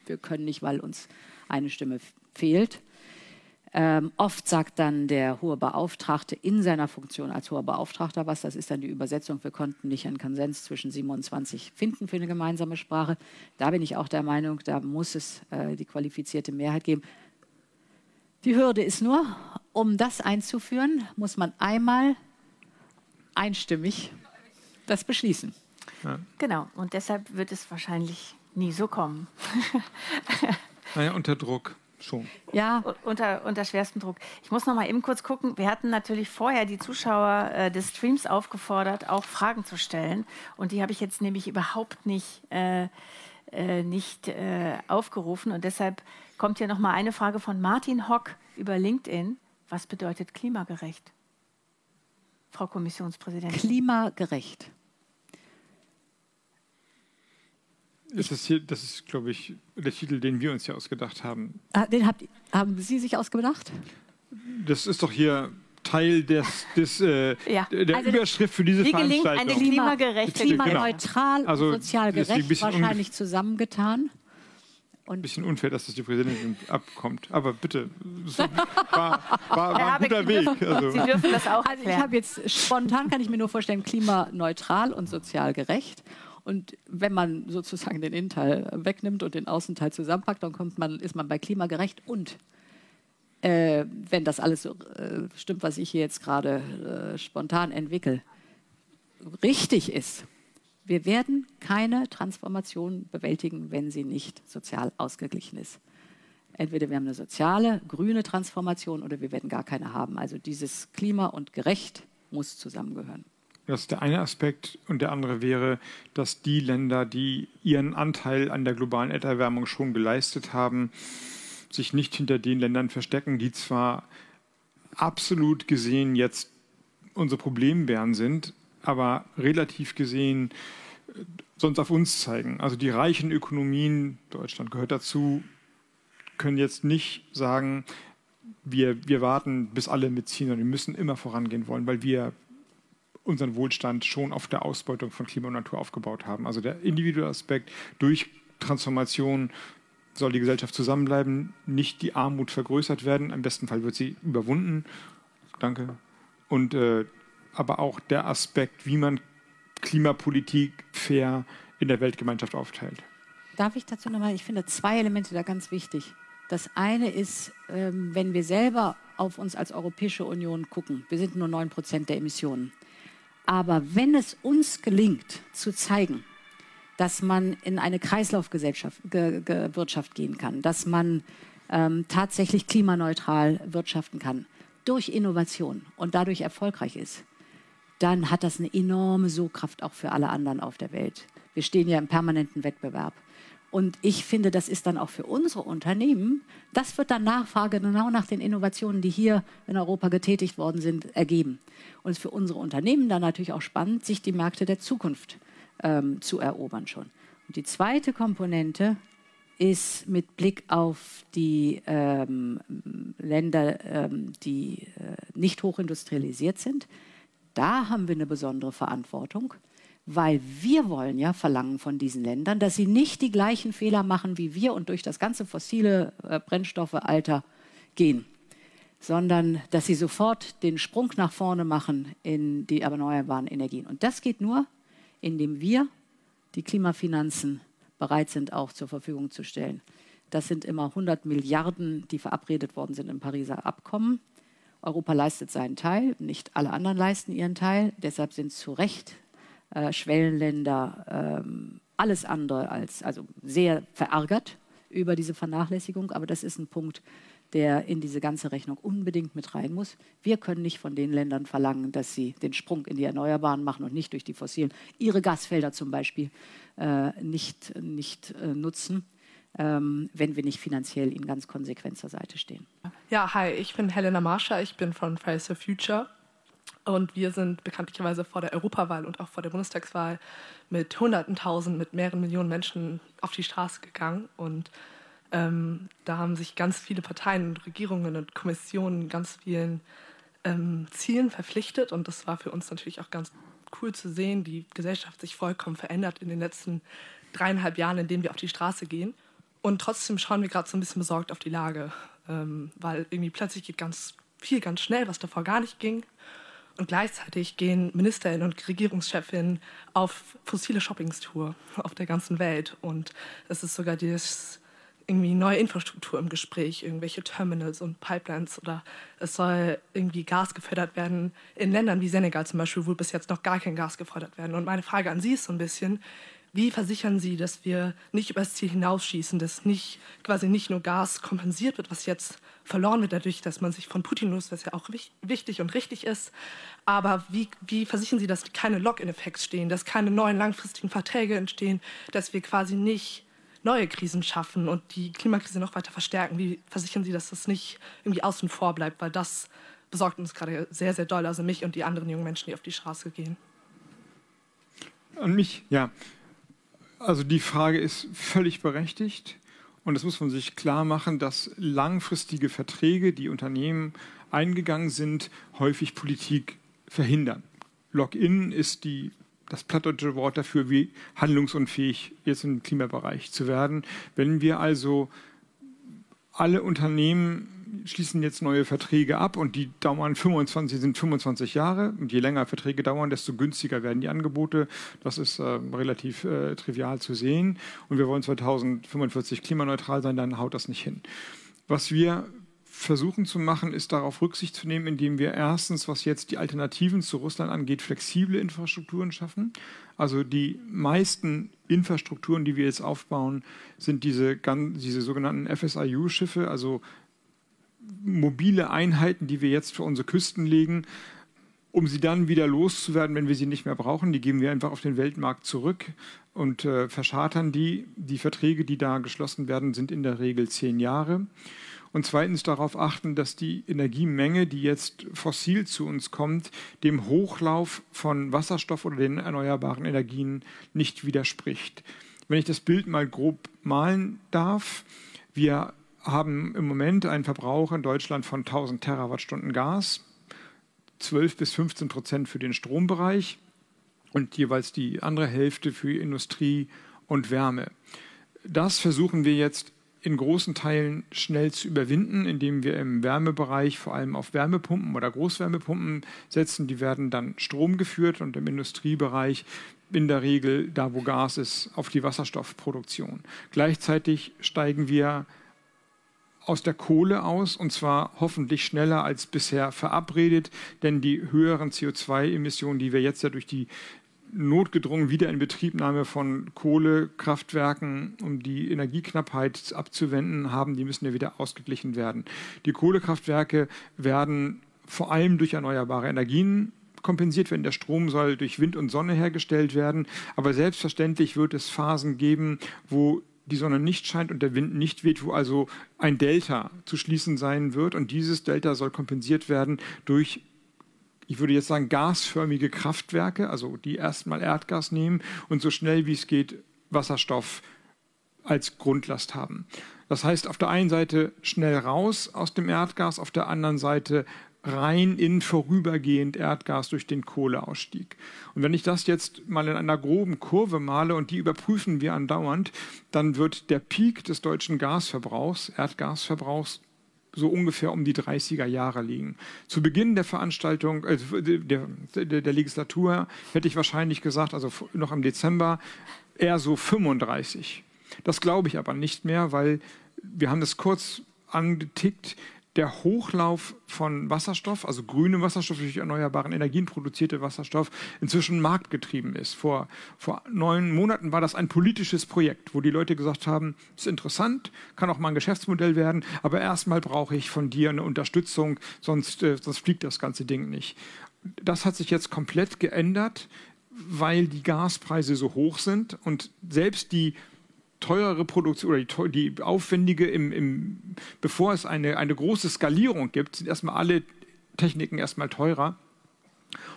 wir können nicht, weil uns eine Stimme fehlt. Ähm, oft sagt dann der hohe Beauftragte in seiner Funktion als hoher Beauftragter was. Das ist dann die Übersetzung. Wir konnten nicht einen Konsens zwischen 27 finden für eine gemeinsame Sprache. Da bin ich auch der Meinung, da muss es äh, die qualifizierte Mehrheit geben. Die Hürde ist nur, um das einzuführen, muss man einmal einstimmig das beschließen. Ja. Genau, und deshalb wird es wahrscheinlich nie so kommen. naja, unter Druck schon. Ja, unter, unter schwerstem Druck. Ich muss noch mal eben kurz gucken. Wir hatten natürlich vorher die Zuschauer äh, des Streams aufgefordert, auch Fragen zu stellen. Und die habe ich jetzt nämlich überhaupt nicht, äh, äh, nicht äh, aufgerufen. Und deshalb kommt hier noch mal eine Frage von Martin Hock über LinkedIn. Was bedeutet klimagerecht? Frau Kommissionspräsidentin. Klimagerecht. Ist das, hier, das ist, glaube ich, der Titel, den wir uns hier ausgedacht haben. Ah, den habt, haben Sie sich ausgedacht? Das ist doch hier Teil des, des, äh, ja. der also Überschrift für diese Veranstaltung. Eine klimagerechte, klimaneutral, genau. also, sozial gerecht, wahrscheinlich zusammengetan. Ein bisschen unfair, dass das die Präsidentin abkommt. Aber bitte, war, war, war ein guter Weg. Also. Sie dürfen das auch. Also ich habe jetzt spontan kann ich mir nur vorstellen, klimaneutral und sozial gerecht. Und wenn man sozusagen den Innenteil wegnimmt und den Außenteil zusammenpackt, dann kommt man, ist man bei klimagerecht und äh, wenn das alles so äh, stimmt, was ich hier jetzt gerade äh, spontan entwickle, richtig ist, wir werden keine Transformation bewältigen, wenn sie nicht sozial ausgeglichen ist. Entweder wir haben eine soziale, grüne Transformation oder wir werden gar keine haben. Also dieses Klima und gerecht muss zusammengehören. Das ist der eine Aspekt. Und der andere wäre, dass die Länder, die ihren Anteil an der globalen Erderwärmung schon geleistet haben, sich nicht hinter den Ländern verstecken, die zwar absolut gesehen jetzt unsere Problembären sind, aber relativ gesehen sonst auf uns zeigen. Also die reichen Ökonomien, Deutschland gehört dazu, können jetzt nicht sagen, wir, wir warten, bis alle mitziehen, sondern wir müssen immer vorangehen wollen, weil wir unseren Wohlstand schon auf der Ausbeutung von Klima und Natur aufgebaut haben. Also der individuelle Aspekt durch Transformation soll die Gesellschaft zusammenbleiben, nicht die Armut vergrößert werden. Im besten Fall wird sie überwunden. Danke. Und äh, aber auch der Aspekt, wie man Klimapolitik fair in der Weltgemeinschaft aufteilt. Darf ich dazu nochmal? Ich finde zwei Elemente da ganz wichtig. Das eine ist, ähm, wenn wir selber auf uns als Europäische Union gucken, wir sind nur 9 Prozent der Emissionen. Aber wenn es uns gelingt, zu zeigen, dass man in eine Kreislaufwirtschaft ge, ge, gehen kann, dass man ähm, tatsächlich klimaneutral wirtschaften kann, durch Innovation und dadurch erfolgreich ist, dann hat das eine enorme Sogkraft auch für alle anderen auf der Welt. Wir stehen ja im permanenten Wettbewerb. Und ich finde, das ist dann auch für unsere Unternehmen, das wird dann Nachfrage genau nach den Innovationen, die hier in Europa getätigt worden sind, ergeben. Und es ist für unsere Unternehmen dann natürlich auch spannend, sich die Märkte der Zukunft ähm, zu erobern schon. Und die zweite Komponente ist mit Blick auf die ähm, Länder, ähm, die äh, nicht hochindustrialisiert sind, da haben wir eine besondere Verantwortung, weil wir wollen ja verlangen von diesen Ländern, dass sie nicht die gleichen Fehler machen wie wir und durch das ganze fossile äh, Brennstoffealter gehen, sondern dass sie sofort den Sprung nach vorne machen in die erneuerbaren Energien. Und das geht nur, indem wir die Klimafinanzen bereit sind, auch zur Verfügung zu stellen. Das sind immer 100 Milliarden, die verabredet worden sind im Pariser Abkommen. Europa leistet seinen Teil, nicht alle anderen leisten ihren Teil. Deshalb sind zu Recht äh, Schwellenländer ähm, alles andere als, also sehr verärgert über diese Vernachlässigung. Aber das ist ein Punkt, der in diese ganze Rechnung unbedingt mit rein muss. Wir können nicht von den Ländern verlangen, dass sie den Sprung in die Erneuerbaren machen und nicht durch die fossilen, ihre Gasfelder zum Beispiel, äh, nicht, nicht äh, nutzen, ähm, wenn wir nicht finanziell ihnen ganz konsequent zur Seite stehen. Ja, hi, ich bin Helena Marscher, ich bin von Fridays for Future. Und wir sind bekanntlicherweise vor der Europawahl und auch vor der Bundestagswahl mit Hunderten Tausend, mit mehreren Millionen Menschen auf die Straße gegangen und ähm, da haben sich ganz viele Parteien und Regierungen und Kommissionen ganz vielen ähm, Zielen verpflichtet. Und das war für uns natürlich auch ganz cool zu sehen, die Gesellschaft sich vollkommen verändert in den letzten dreieinhalb Jahren, in denen wir auf die Straße gehen. Und trotzdem schauen wir gerade so ein bisschen besorgt auf die Lage, ähm, weil irgendwie plötzlich geht ganz viel ganz schnell, was davor gar nicht ging. Und gleichzeitig gehen Ministerinnen und Regierungschefinnen auf fossile Shoppingstour auf der ganzen Welt. Und es ist sogar das irgendwie neue Infrastruktur im Gespräch, irgendwelche Terminals und Pipelines oder es soll irgendwie Gas gefördert werden in Ländern wie Senegal zum Beispiel, wo bis jetzt noch gar kein Gas gefördert werden. Und meine Frage an Sie ist so ein bisschen, wie versichern Sie, dass wir nicht übers Ziel hinausschießen, dass nicht quasi nicht nur Gas kompensiert wird, was jetzt verloren wird dadurch, dass man sich von Putin löst, was ja auch wichtig und richtig ist. Aber wie, wie versichern Sie, dass keine Lock-in-Effekte stehen, dass keine neuen langfristigen Verträge entstehen, dass wir quasi nicht neue Krisen schaffen und die Klimakrise noch weiter verstärken? Wie versichern Sie, dass das nicht irgendwie außen vor bleibt? Weil das besorgt uns gerade sehr, sehr doll, also mich und die anderen jungen Menschen, die auf die Straße gehen. An mich, ja. Also die Frage ist völlig berechtigt. Und das muss man sich klar machen, dass langfristige Verträge, die Unternehmen eingegangen sind, häufig Politik verhindern. Lock-in ist die das plattdeutsche Wort dafür, wie handlungsunfähig jetzt im Klimabereich zu werden. Wenn wir also alle Unternehmen schließen jetzt neue Verträge ab und die dauern 25, sind 25 Jahre. Und je länger Verträge dauern, desto günstiger werden die Angebote. Das ist äh, relativ äh, trivial zu sehen. Und wir wollen 2045 klimaneutral sein, dann haut das nicht hin. Was wir versuchen zu machen, ist darauf Rücksicht zu nehmen, indem wir erstens, was jetzt die Alternativen zu Russland angeht, flexible Infrastrukturen schaffen. Also die meisten Infrastrukturen, die wir jetzt aufbauen, sind diese, diese sogenannten FSIU-Schiffe, also mobile Einheiten, die wir jetzt für unsere Küsten legen, um sie dann wieder loszuwerden, wenn wir sie nicht mehr brauchen. Die geben wir einfach auf den Weltmarkt zurück und äh, verschartern die. Die Verträge, die da geschlossen werden, sind in der Regel zehn Jahre. Und zweitens darauf achten, dass die Energiemenge, die jetzt fossil zu uns kommt, dem Hochlauf von Wasserstoff oder den erneuerbaren Energien nicht widerspricht. Wenn ich das Bild mal grob malen darf, wir haben im Moment einen Verbrauch in Deutschland von 1000 Terawattstunden Gas, 12 bis 15 Prozent für den Strombereich und jeweils die andere Hälfte für Industrie und Wärme. Das versuchen wir jetzt in großen Teilen schnell zu überwinden, indem wir im Wärmebereich vor allem auf Wärmepumpen oder Großwärmepumpen setzen. Die werden dann Strom geführt und im Industriebereich in der Regel, da wo Gas ist, auf die Wasserstoffproduktion. Gleichzeitig steigen wir aus der Kohle aus und zwar hoffentlich schneller als bisher verabredet, denn die höheren CO2-Emissionen, die wir jetzt ja durch die notgedrungen Wiederinbetriebnahme von Kohlekraftwerken, um die Energieknappheit abzuwenden haben, die müssen ja wieder ausgeglichen werden. Die Kohlekraftwerke werden vor allem durch erneuerbare Energien kompensiert werden. Der Strom soll durch Wind und Sonne hergestellt werden. Aber selbstverständlich wird es Phasen geben, wo die Sonne nicht scheint und der Wind nicht weht, wo also ein Delta zu schließen sein wird. Und dieses Delta soll kompensiert werden durch, ich würde jetzt sagen, gasförmige Kraftwerke, also die erstmal Erdgas nehmen und so schnell wie es geht Wasserstoff als Grundlast haben. Das heißt, auf der einen Seite schnell raus aus dem Erdgas, auf der anderen Seite rein in vorübergehend Erdgas durch den Kohleausstieg. Und wenn ich das jetzt mal in einer groben Kurve male und die überprüfen wir andauernd, dann wird der Peak des deutschen Gasverbrauchs, Erdgasverbrauchs, so ungefähr um die 30er Jahre liegen. Zu Beginn der Veranstaltung, äh, der, der, der Legislatur, hätte ich wahrscheinlich gesagt, also noch im Dezember, eher so 35. Das glaube ich aber nicht mehr, weil wir haben das kurz angetickt der Hochlauf von Wasserstoff, also grünem Wasserstoff durch erneuerbaren Energien produzierte Wasserstoff, inzwischen marktgetrieben ist. Vor, vor neun Monaten war das ein politisches Projekt, wo die Leute gesagt haben, ist interessant, kann auch mal ein Geschäftsmodell werden, aber erstmal brauche ich von dir eine Unterstützung, sonst, äh, sonst fliegt das ganze Ding nicht. Das hat sich jetzt komplett geändert, weil die Gaspreise so hoch sind und selbst die teurere Produktion oder die, die aufwendige, im, im, bevor es eine, eine große Skalierung gibt, sind erstmal alle Techniken erstmal teurer.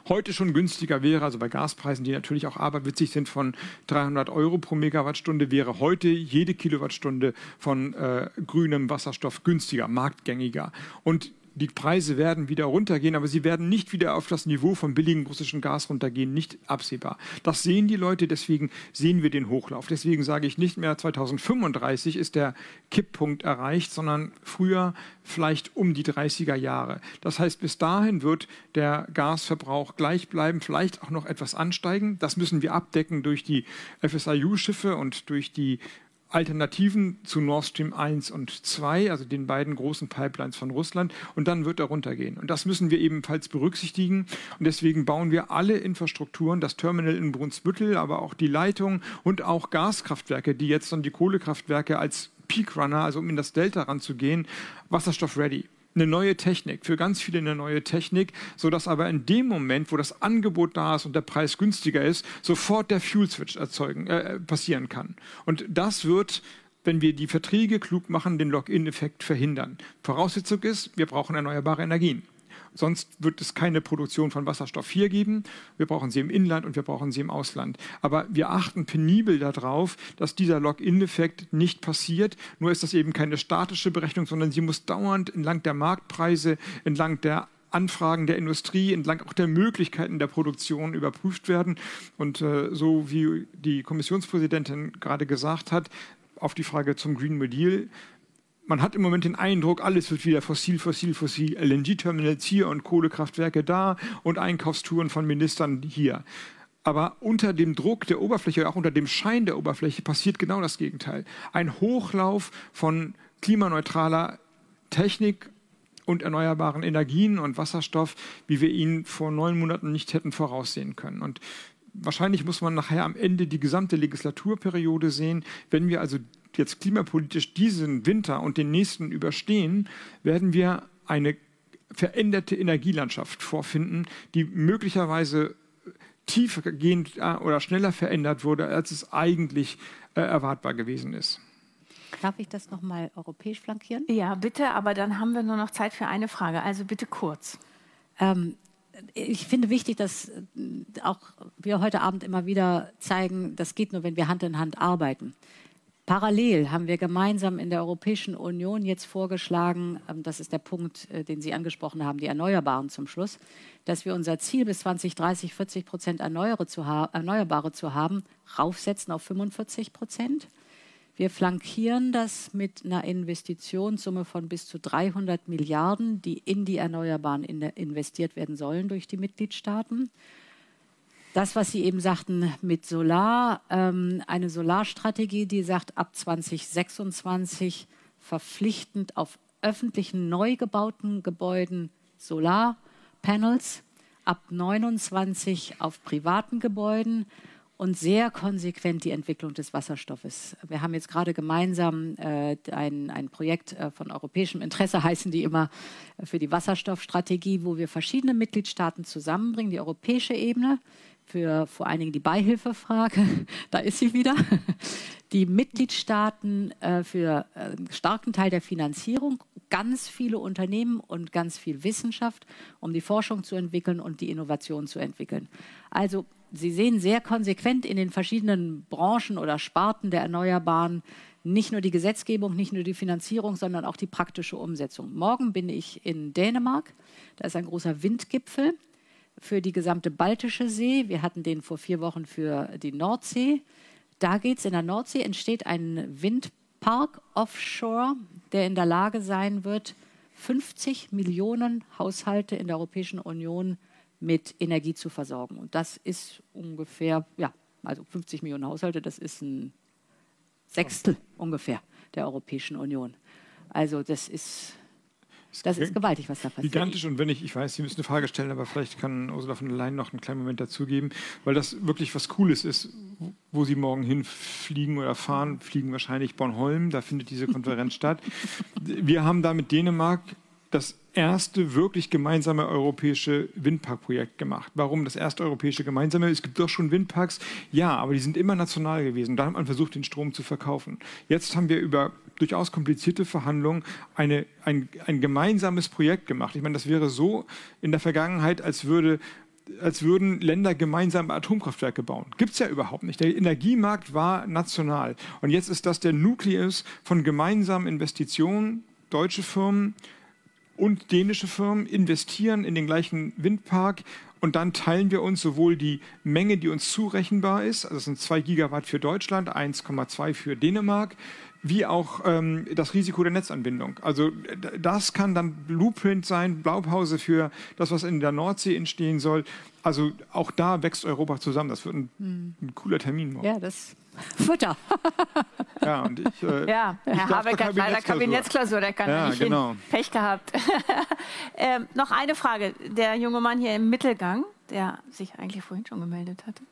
Heute schon günstiger wäre, also bei Gaspreisen, die natürlich auch aberwitzig sind, von 300 Euro pro Megawattstunde, wäre heute jede Kilowattstunde von äh, grünem Wasserstoff günstiger, marktgängiger. Und die Preise werden wieder runtergehen, aber sie werden nicht wieder auf das Niveau von billigem russischen Gas runtergehen, nicht absehbar. Das sehen die Leute, deswegen sehen wir den Hochlauf. Deswegen sage ich nicht mehr 2035 ist der Kipppunkt erreicht, sondern früher vielleicht um die 30er Jahre. Das heißt, bis dahin wird der Gasverbrauch gleich bleiben, vielleicht auch noch etwas ansteigen. Das müssen wir abdecken durch die FSIU-Schiffe und durch die Alternativen zu Nord Stream 1 und 2, also den beiden großen Pipelines von Russland, und dann wird er runtergehen. Und das müssen wir ebenfalls berücksichtigen. Und deswegen bauen wir alle Infrastrukturen, das Terminal in Brunsbüttel, aber auch die Leitung und auch Gaskraftwerke, die jetzt dann die Kohlekraftwerke als Peakrunner, also um in das Delta ranzugehen, Wasserstoff ready eine neue Technik, für ganz viele eine neue Technik, sodass aber in dem Moment, wo das Angebot da ist und der Preis günstiger ist, sofort der Fuel Switch erzeugen, äh, passieren kann. Und das wird wenn wir die Verträge klug machen, den Lock-in-Effekt verhindern. Voraussetzung ist, wir brauchen erneuerbare Energien. Sonst wird es keine Produktion von Wasserstoff hier geben. Wir brauchen sie im Inland und wir brauchen sie im Ausland. Aber wir achten penibel darauf, dass dieser Lock-in-Effekt nicht passiert. Nur ist das eben keine statische Berechnung, sondern sie muss dauernd entlang der Marktpreise, entlang der Anfragen der Industrie, entlang auch der Möglichkeiten der Produktion überprüft werden. Und äh, so wie die Kommissionspräsidentin gerade gesagt hat, auf die Frage zum Green New Deal, man hat im Moment den Eindruck, alles wird wieder fossil, fossil, fossil. LNG-Terminals hier und Kohlekraftwerke da und Einkaufstouren von Ministern hier. Aber unter dem Druck der Oberfläche, auch unter dem Schein der Oberfläche, passiert genau das Gegenteil. Ein Hochlauf von klimaneutraler Technik und erneuerbaren Energien und Wasserstoff, wie wir ihn vor neun Monaten nicht hätten voraussehen können. Und wahrscheinlich muss man nachher am Ende die gesamte Legislaturperiode sehen. Wenn wir also jetzt klimapolitisch diesen Winter und den nächsten überstehen, werden wir eine veränderte Energielandschaft vorfinden, die möglicherweise tiefergehend äh, oder schneller verändert wurde, als es eigentlich äh, erwartbar gewesen ist. Darf ich das nochmal europäisch flankieren? Ja, bitte, aber dann haben wir nur noch Zeit für eine Frage. Also bitte kurz. Ähm, ich finde wichtig, dass äh, auch wir heute Abend immer wieder zeigen, das geht nur, wenn wir Hand in Hand arbeiten. Parallel haben wir gemeinsam in der Europäischen Union jetzt vorgeschlagen, ähm, das ist der Punkt, äh, den Sie angesprochen haben, die Erneuerbaren zum Schluss, dass wir unser Ziel bis 2030 40 Prozent Erneuerbare zu haben, raufsetzen auf 45 Prozent. Wir flankieren das mit einer Investitionssumme von bis zu 300 Milliarden, die in die Erneuerbaren investiert werden sollen durch die Mitgliedstaaten das, was Sie eben sagten mit Solar, ähm, eine Solarstrategie, die sagt, ab 2026 verpflichtend auf öffentlichen neu gebauten Gebäuden Solarpanels, ab 29 auf privaten Gebäuden und sehr konsequent die Entwicklung des Wasserstoffes. Wir haben jetzt gerade gemeinsam äh, ein, ein Projekt äh, von europäischem Interesse, heißen die immer, für die Wasserstoffstrategie, wo wir verschiedene Mitgliedstaaten zusammenbringen, die europäische Ebene, für vor allen Dingen die Beihilfefrage, da ist sie wieder, die Mitgliedstaaten äh, für einen äh, starken Teil der Finanzierung, ganz viele Unternehmen und ganz viel Wissenschaft, um die Forschung zu entwickeln und die Innovation zu entwickeln. Also Sie sehen sehr konsequent in den verschiedenen Branchen oder Sparten der Erneuerbaren nicht nur die Gesetzgebung, nicht nur die Finanzierung, sondern auch die praktische Umsetzung. Morgen bin ich in Dänemark. Da ist ein großer Windgipfel für die gesamte Baltische See. Wir hatten den vor vier Wochen für die Nordsee. Da geht es in der Nordsee, entsteht ein Windpark offshore, der in der Lage sein wird, 50 Millionen Haushalte in der Europäischen Union mit Energie zu versorgen. Und das ist ungefähr, ja, also 50 Millionen Haushalte, das ist ein Sechstel ungefähr der Europäischen Union. Also das ist das ist gewaltig, was da passiert. Gigantisch. Und wenn ich, ich weiß, Sie müssen eine Frage stellen, aber vielleicht kann Ursula von der Leyen noch einen kleinen Moment dazugeben, weil das wirklich was Cooles ist, wo Sie morgen hinfliegen oder fahren. Fliegen wahrscheinlich Bornholm, da findet diese Konferenz statt. Wir haben da mit Dänemark das erste wirklich gemeinsame europäische Windparkprojekt gemacht. Warum das erste europäische gemeinsame? Es gibt doch schon Windparks, ja, aber die sind immer national gewesen. Da hat man versucht, den Strom zu verkaufen. Jetzt haben wir über durchaus komplizierte Verhandlungen eine, ein, ein gemeinsames Projekt gemacht. Ich meine, das wäre so in der Vergangenheit, als würde als würden Länder gemeinsam Atomkraftwerke bauen. Gibt es ja überhaupt nicht. Der Energiemarkt war national. Und jetzt ist das der Nukleus von gemeinsamen Investitionen, deutsche Firmen, und dänische Firmen investieren in den gleichen Windpark und dann teilen wir uns sowohl die Menge, die uns zurechenbar ist, also das sind 2 Gigawatt für Deutschland, 1,2 für Dänemark, wie auch ähm, das Risiko der Netzanbindung. Also das kann dann Blueprint sein, Blaupause für das, was in der Nordsee entstehen soll. Also auch da wächst Europa zusammen. Das wird ein, hm. ein cooler Termin morgen. Ja, das Futter. ja, und ich, äh, ja, Herr Habeck hat leider Kabinettsklausur, der kann ja, nicht genau. hin. Pech gehabt. ähm, noch eine Frage. Der junge Mann hier im Mittelgang, der sich eigentlich vorhin schon gemeldet hatte.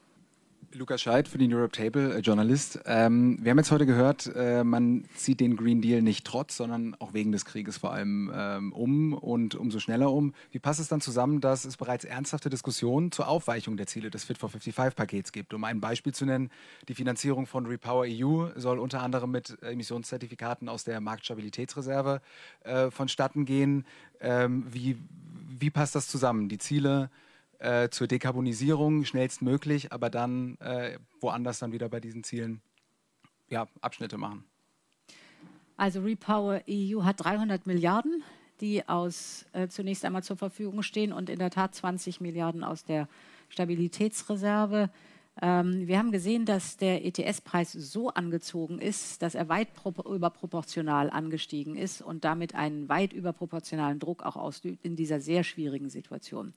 Lukas Scheid für die Europe Table, äh, Journalist. Ähm, wir haben jetzt heute gehört, äh, man zieht den Green Deal nicht trotz, sondern auch wegen des Krieges vor allem ähm, um und umso schneller um. Wie passt es dann zusammen, dass es bereits ernsthafte Diskussionen zur Aufweichung der Ziele des Fit for 55-Pakets gibt? Um ein Beispiel zu nennen, die Finanzierung von Repower EU soll unter anderem mit Emissionszertifikaten aus der Marktstabilitätsreserve äh, vonstatten gehen. Ähm, wie, wie passt das zusammen? Die Ziele zur Dekarbonisierung schnellstmöglich, aber dann äh, woanders dann wieder bei diesen Zielen ja, Abschnitte machen. Also Repower EU hat 300 Milliarden, die aus, äh, zunächst einmal zur Verfügung stehen und in der Tat 20 Milliarden aus der Stabilitätsreserve. Ähm, wir haben gesehen, dass der ETS-Preis so angezogen ist, dass er weit überproportional angestiegen ist und damit einen weit überproportionalen Druck auch ausübt in dieser sehr schwierigen Situation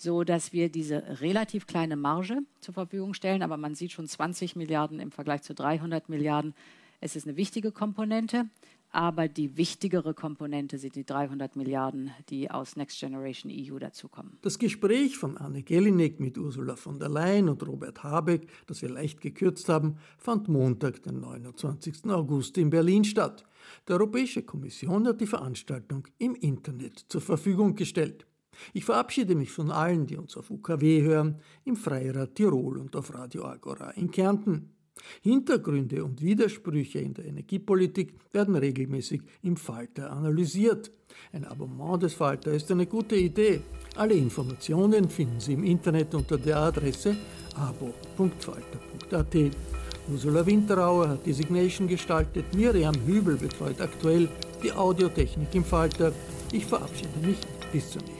so dass wir diese relativ kleine Marge zur Verfügung stellen. Aber man sieht schon 20 Milliarden im Vergleich zu 300 Milliarden. Es ist eine wichtige Komponente. Aber die wichtigere Komponente sind die 300 Milliarden, die aus Next Generation EU dazukommen. Das Gespräch von Anne Gellinek mit Ursula von der Leyen und Robert Habeck, das wir leicht gekürzt haben, fand Montag, den 29. August in Berlin statt. Die Europäische Kommission hat die Veranstaltung im Internet zur Verfügung gestellt. Ich verabschiede mich von allen, die uns auf UKW hören, im Freirad Tirol und auf Radio Agora in Kärnten. Hintergründe und Widersprüche in der Energiepolitik werden regelmäßig im Falter analysiert. Ein Abonnement des Falter ist eine gute Idee. Alle Informationen finden Sie im Internet unter der Adresse abo.falter.at. Ursula Winterauer hat die Signation gestaltet, Miriam Hübel betreut aktuell die Audiotechnik im Falter. Ich verabschiede mich bis zur nächsten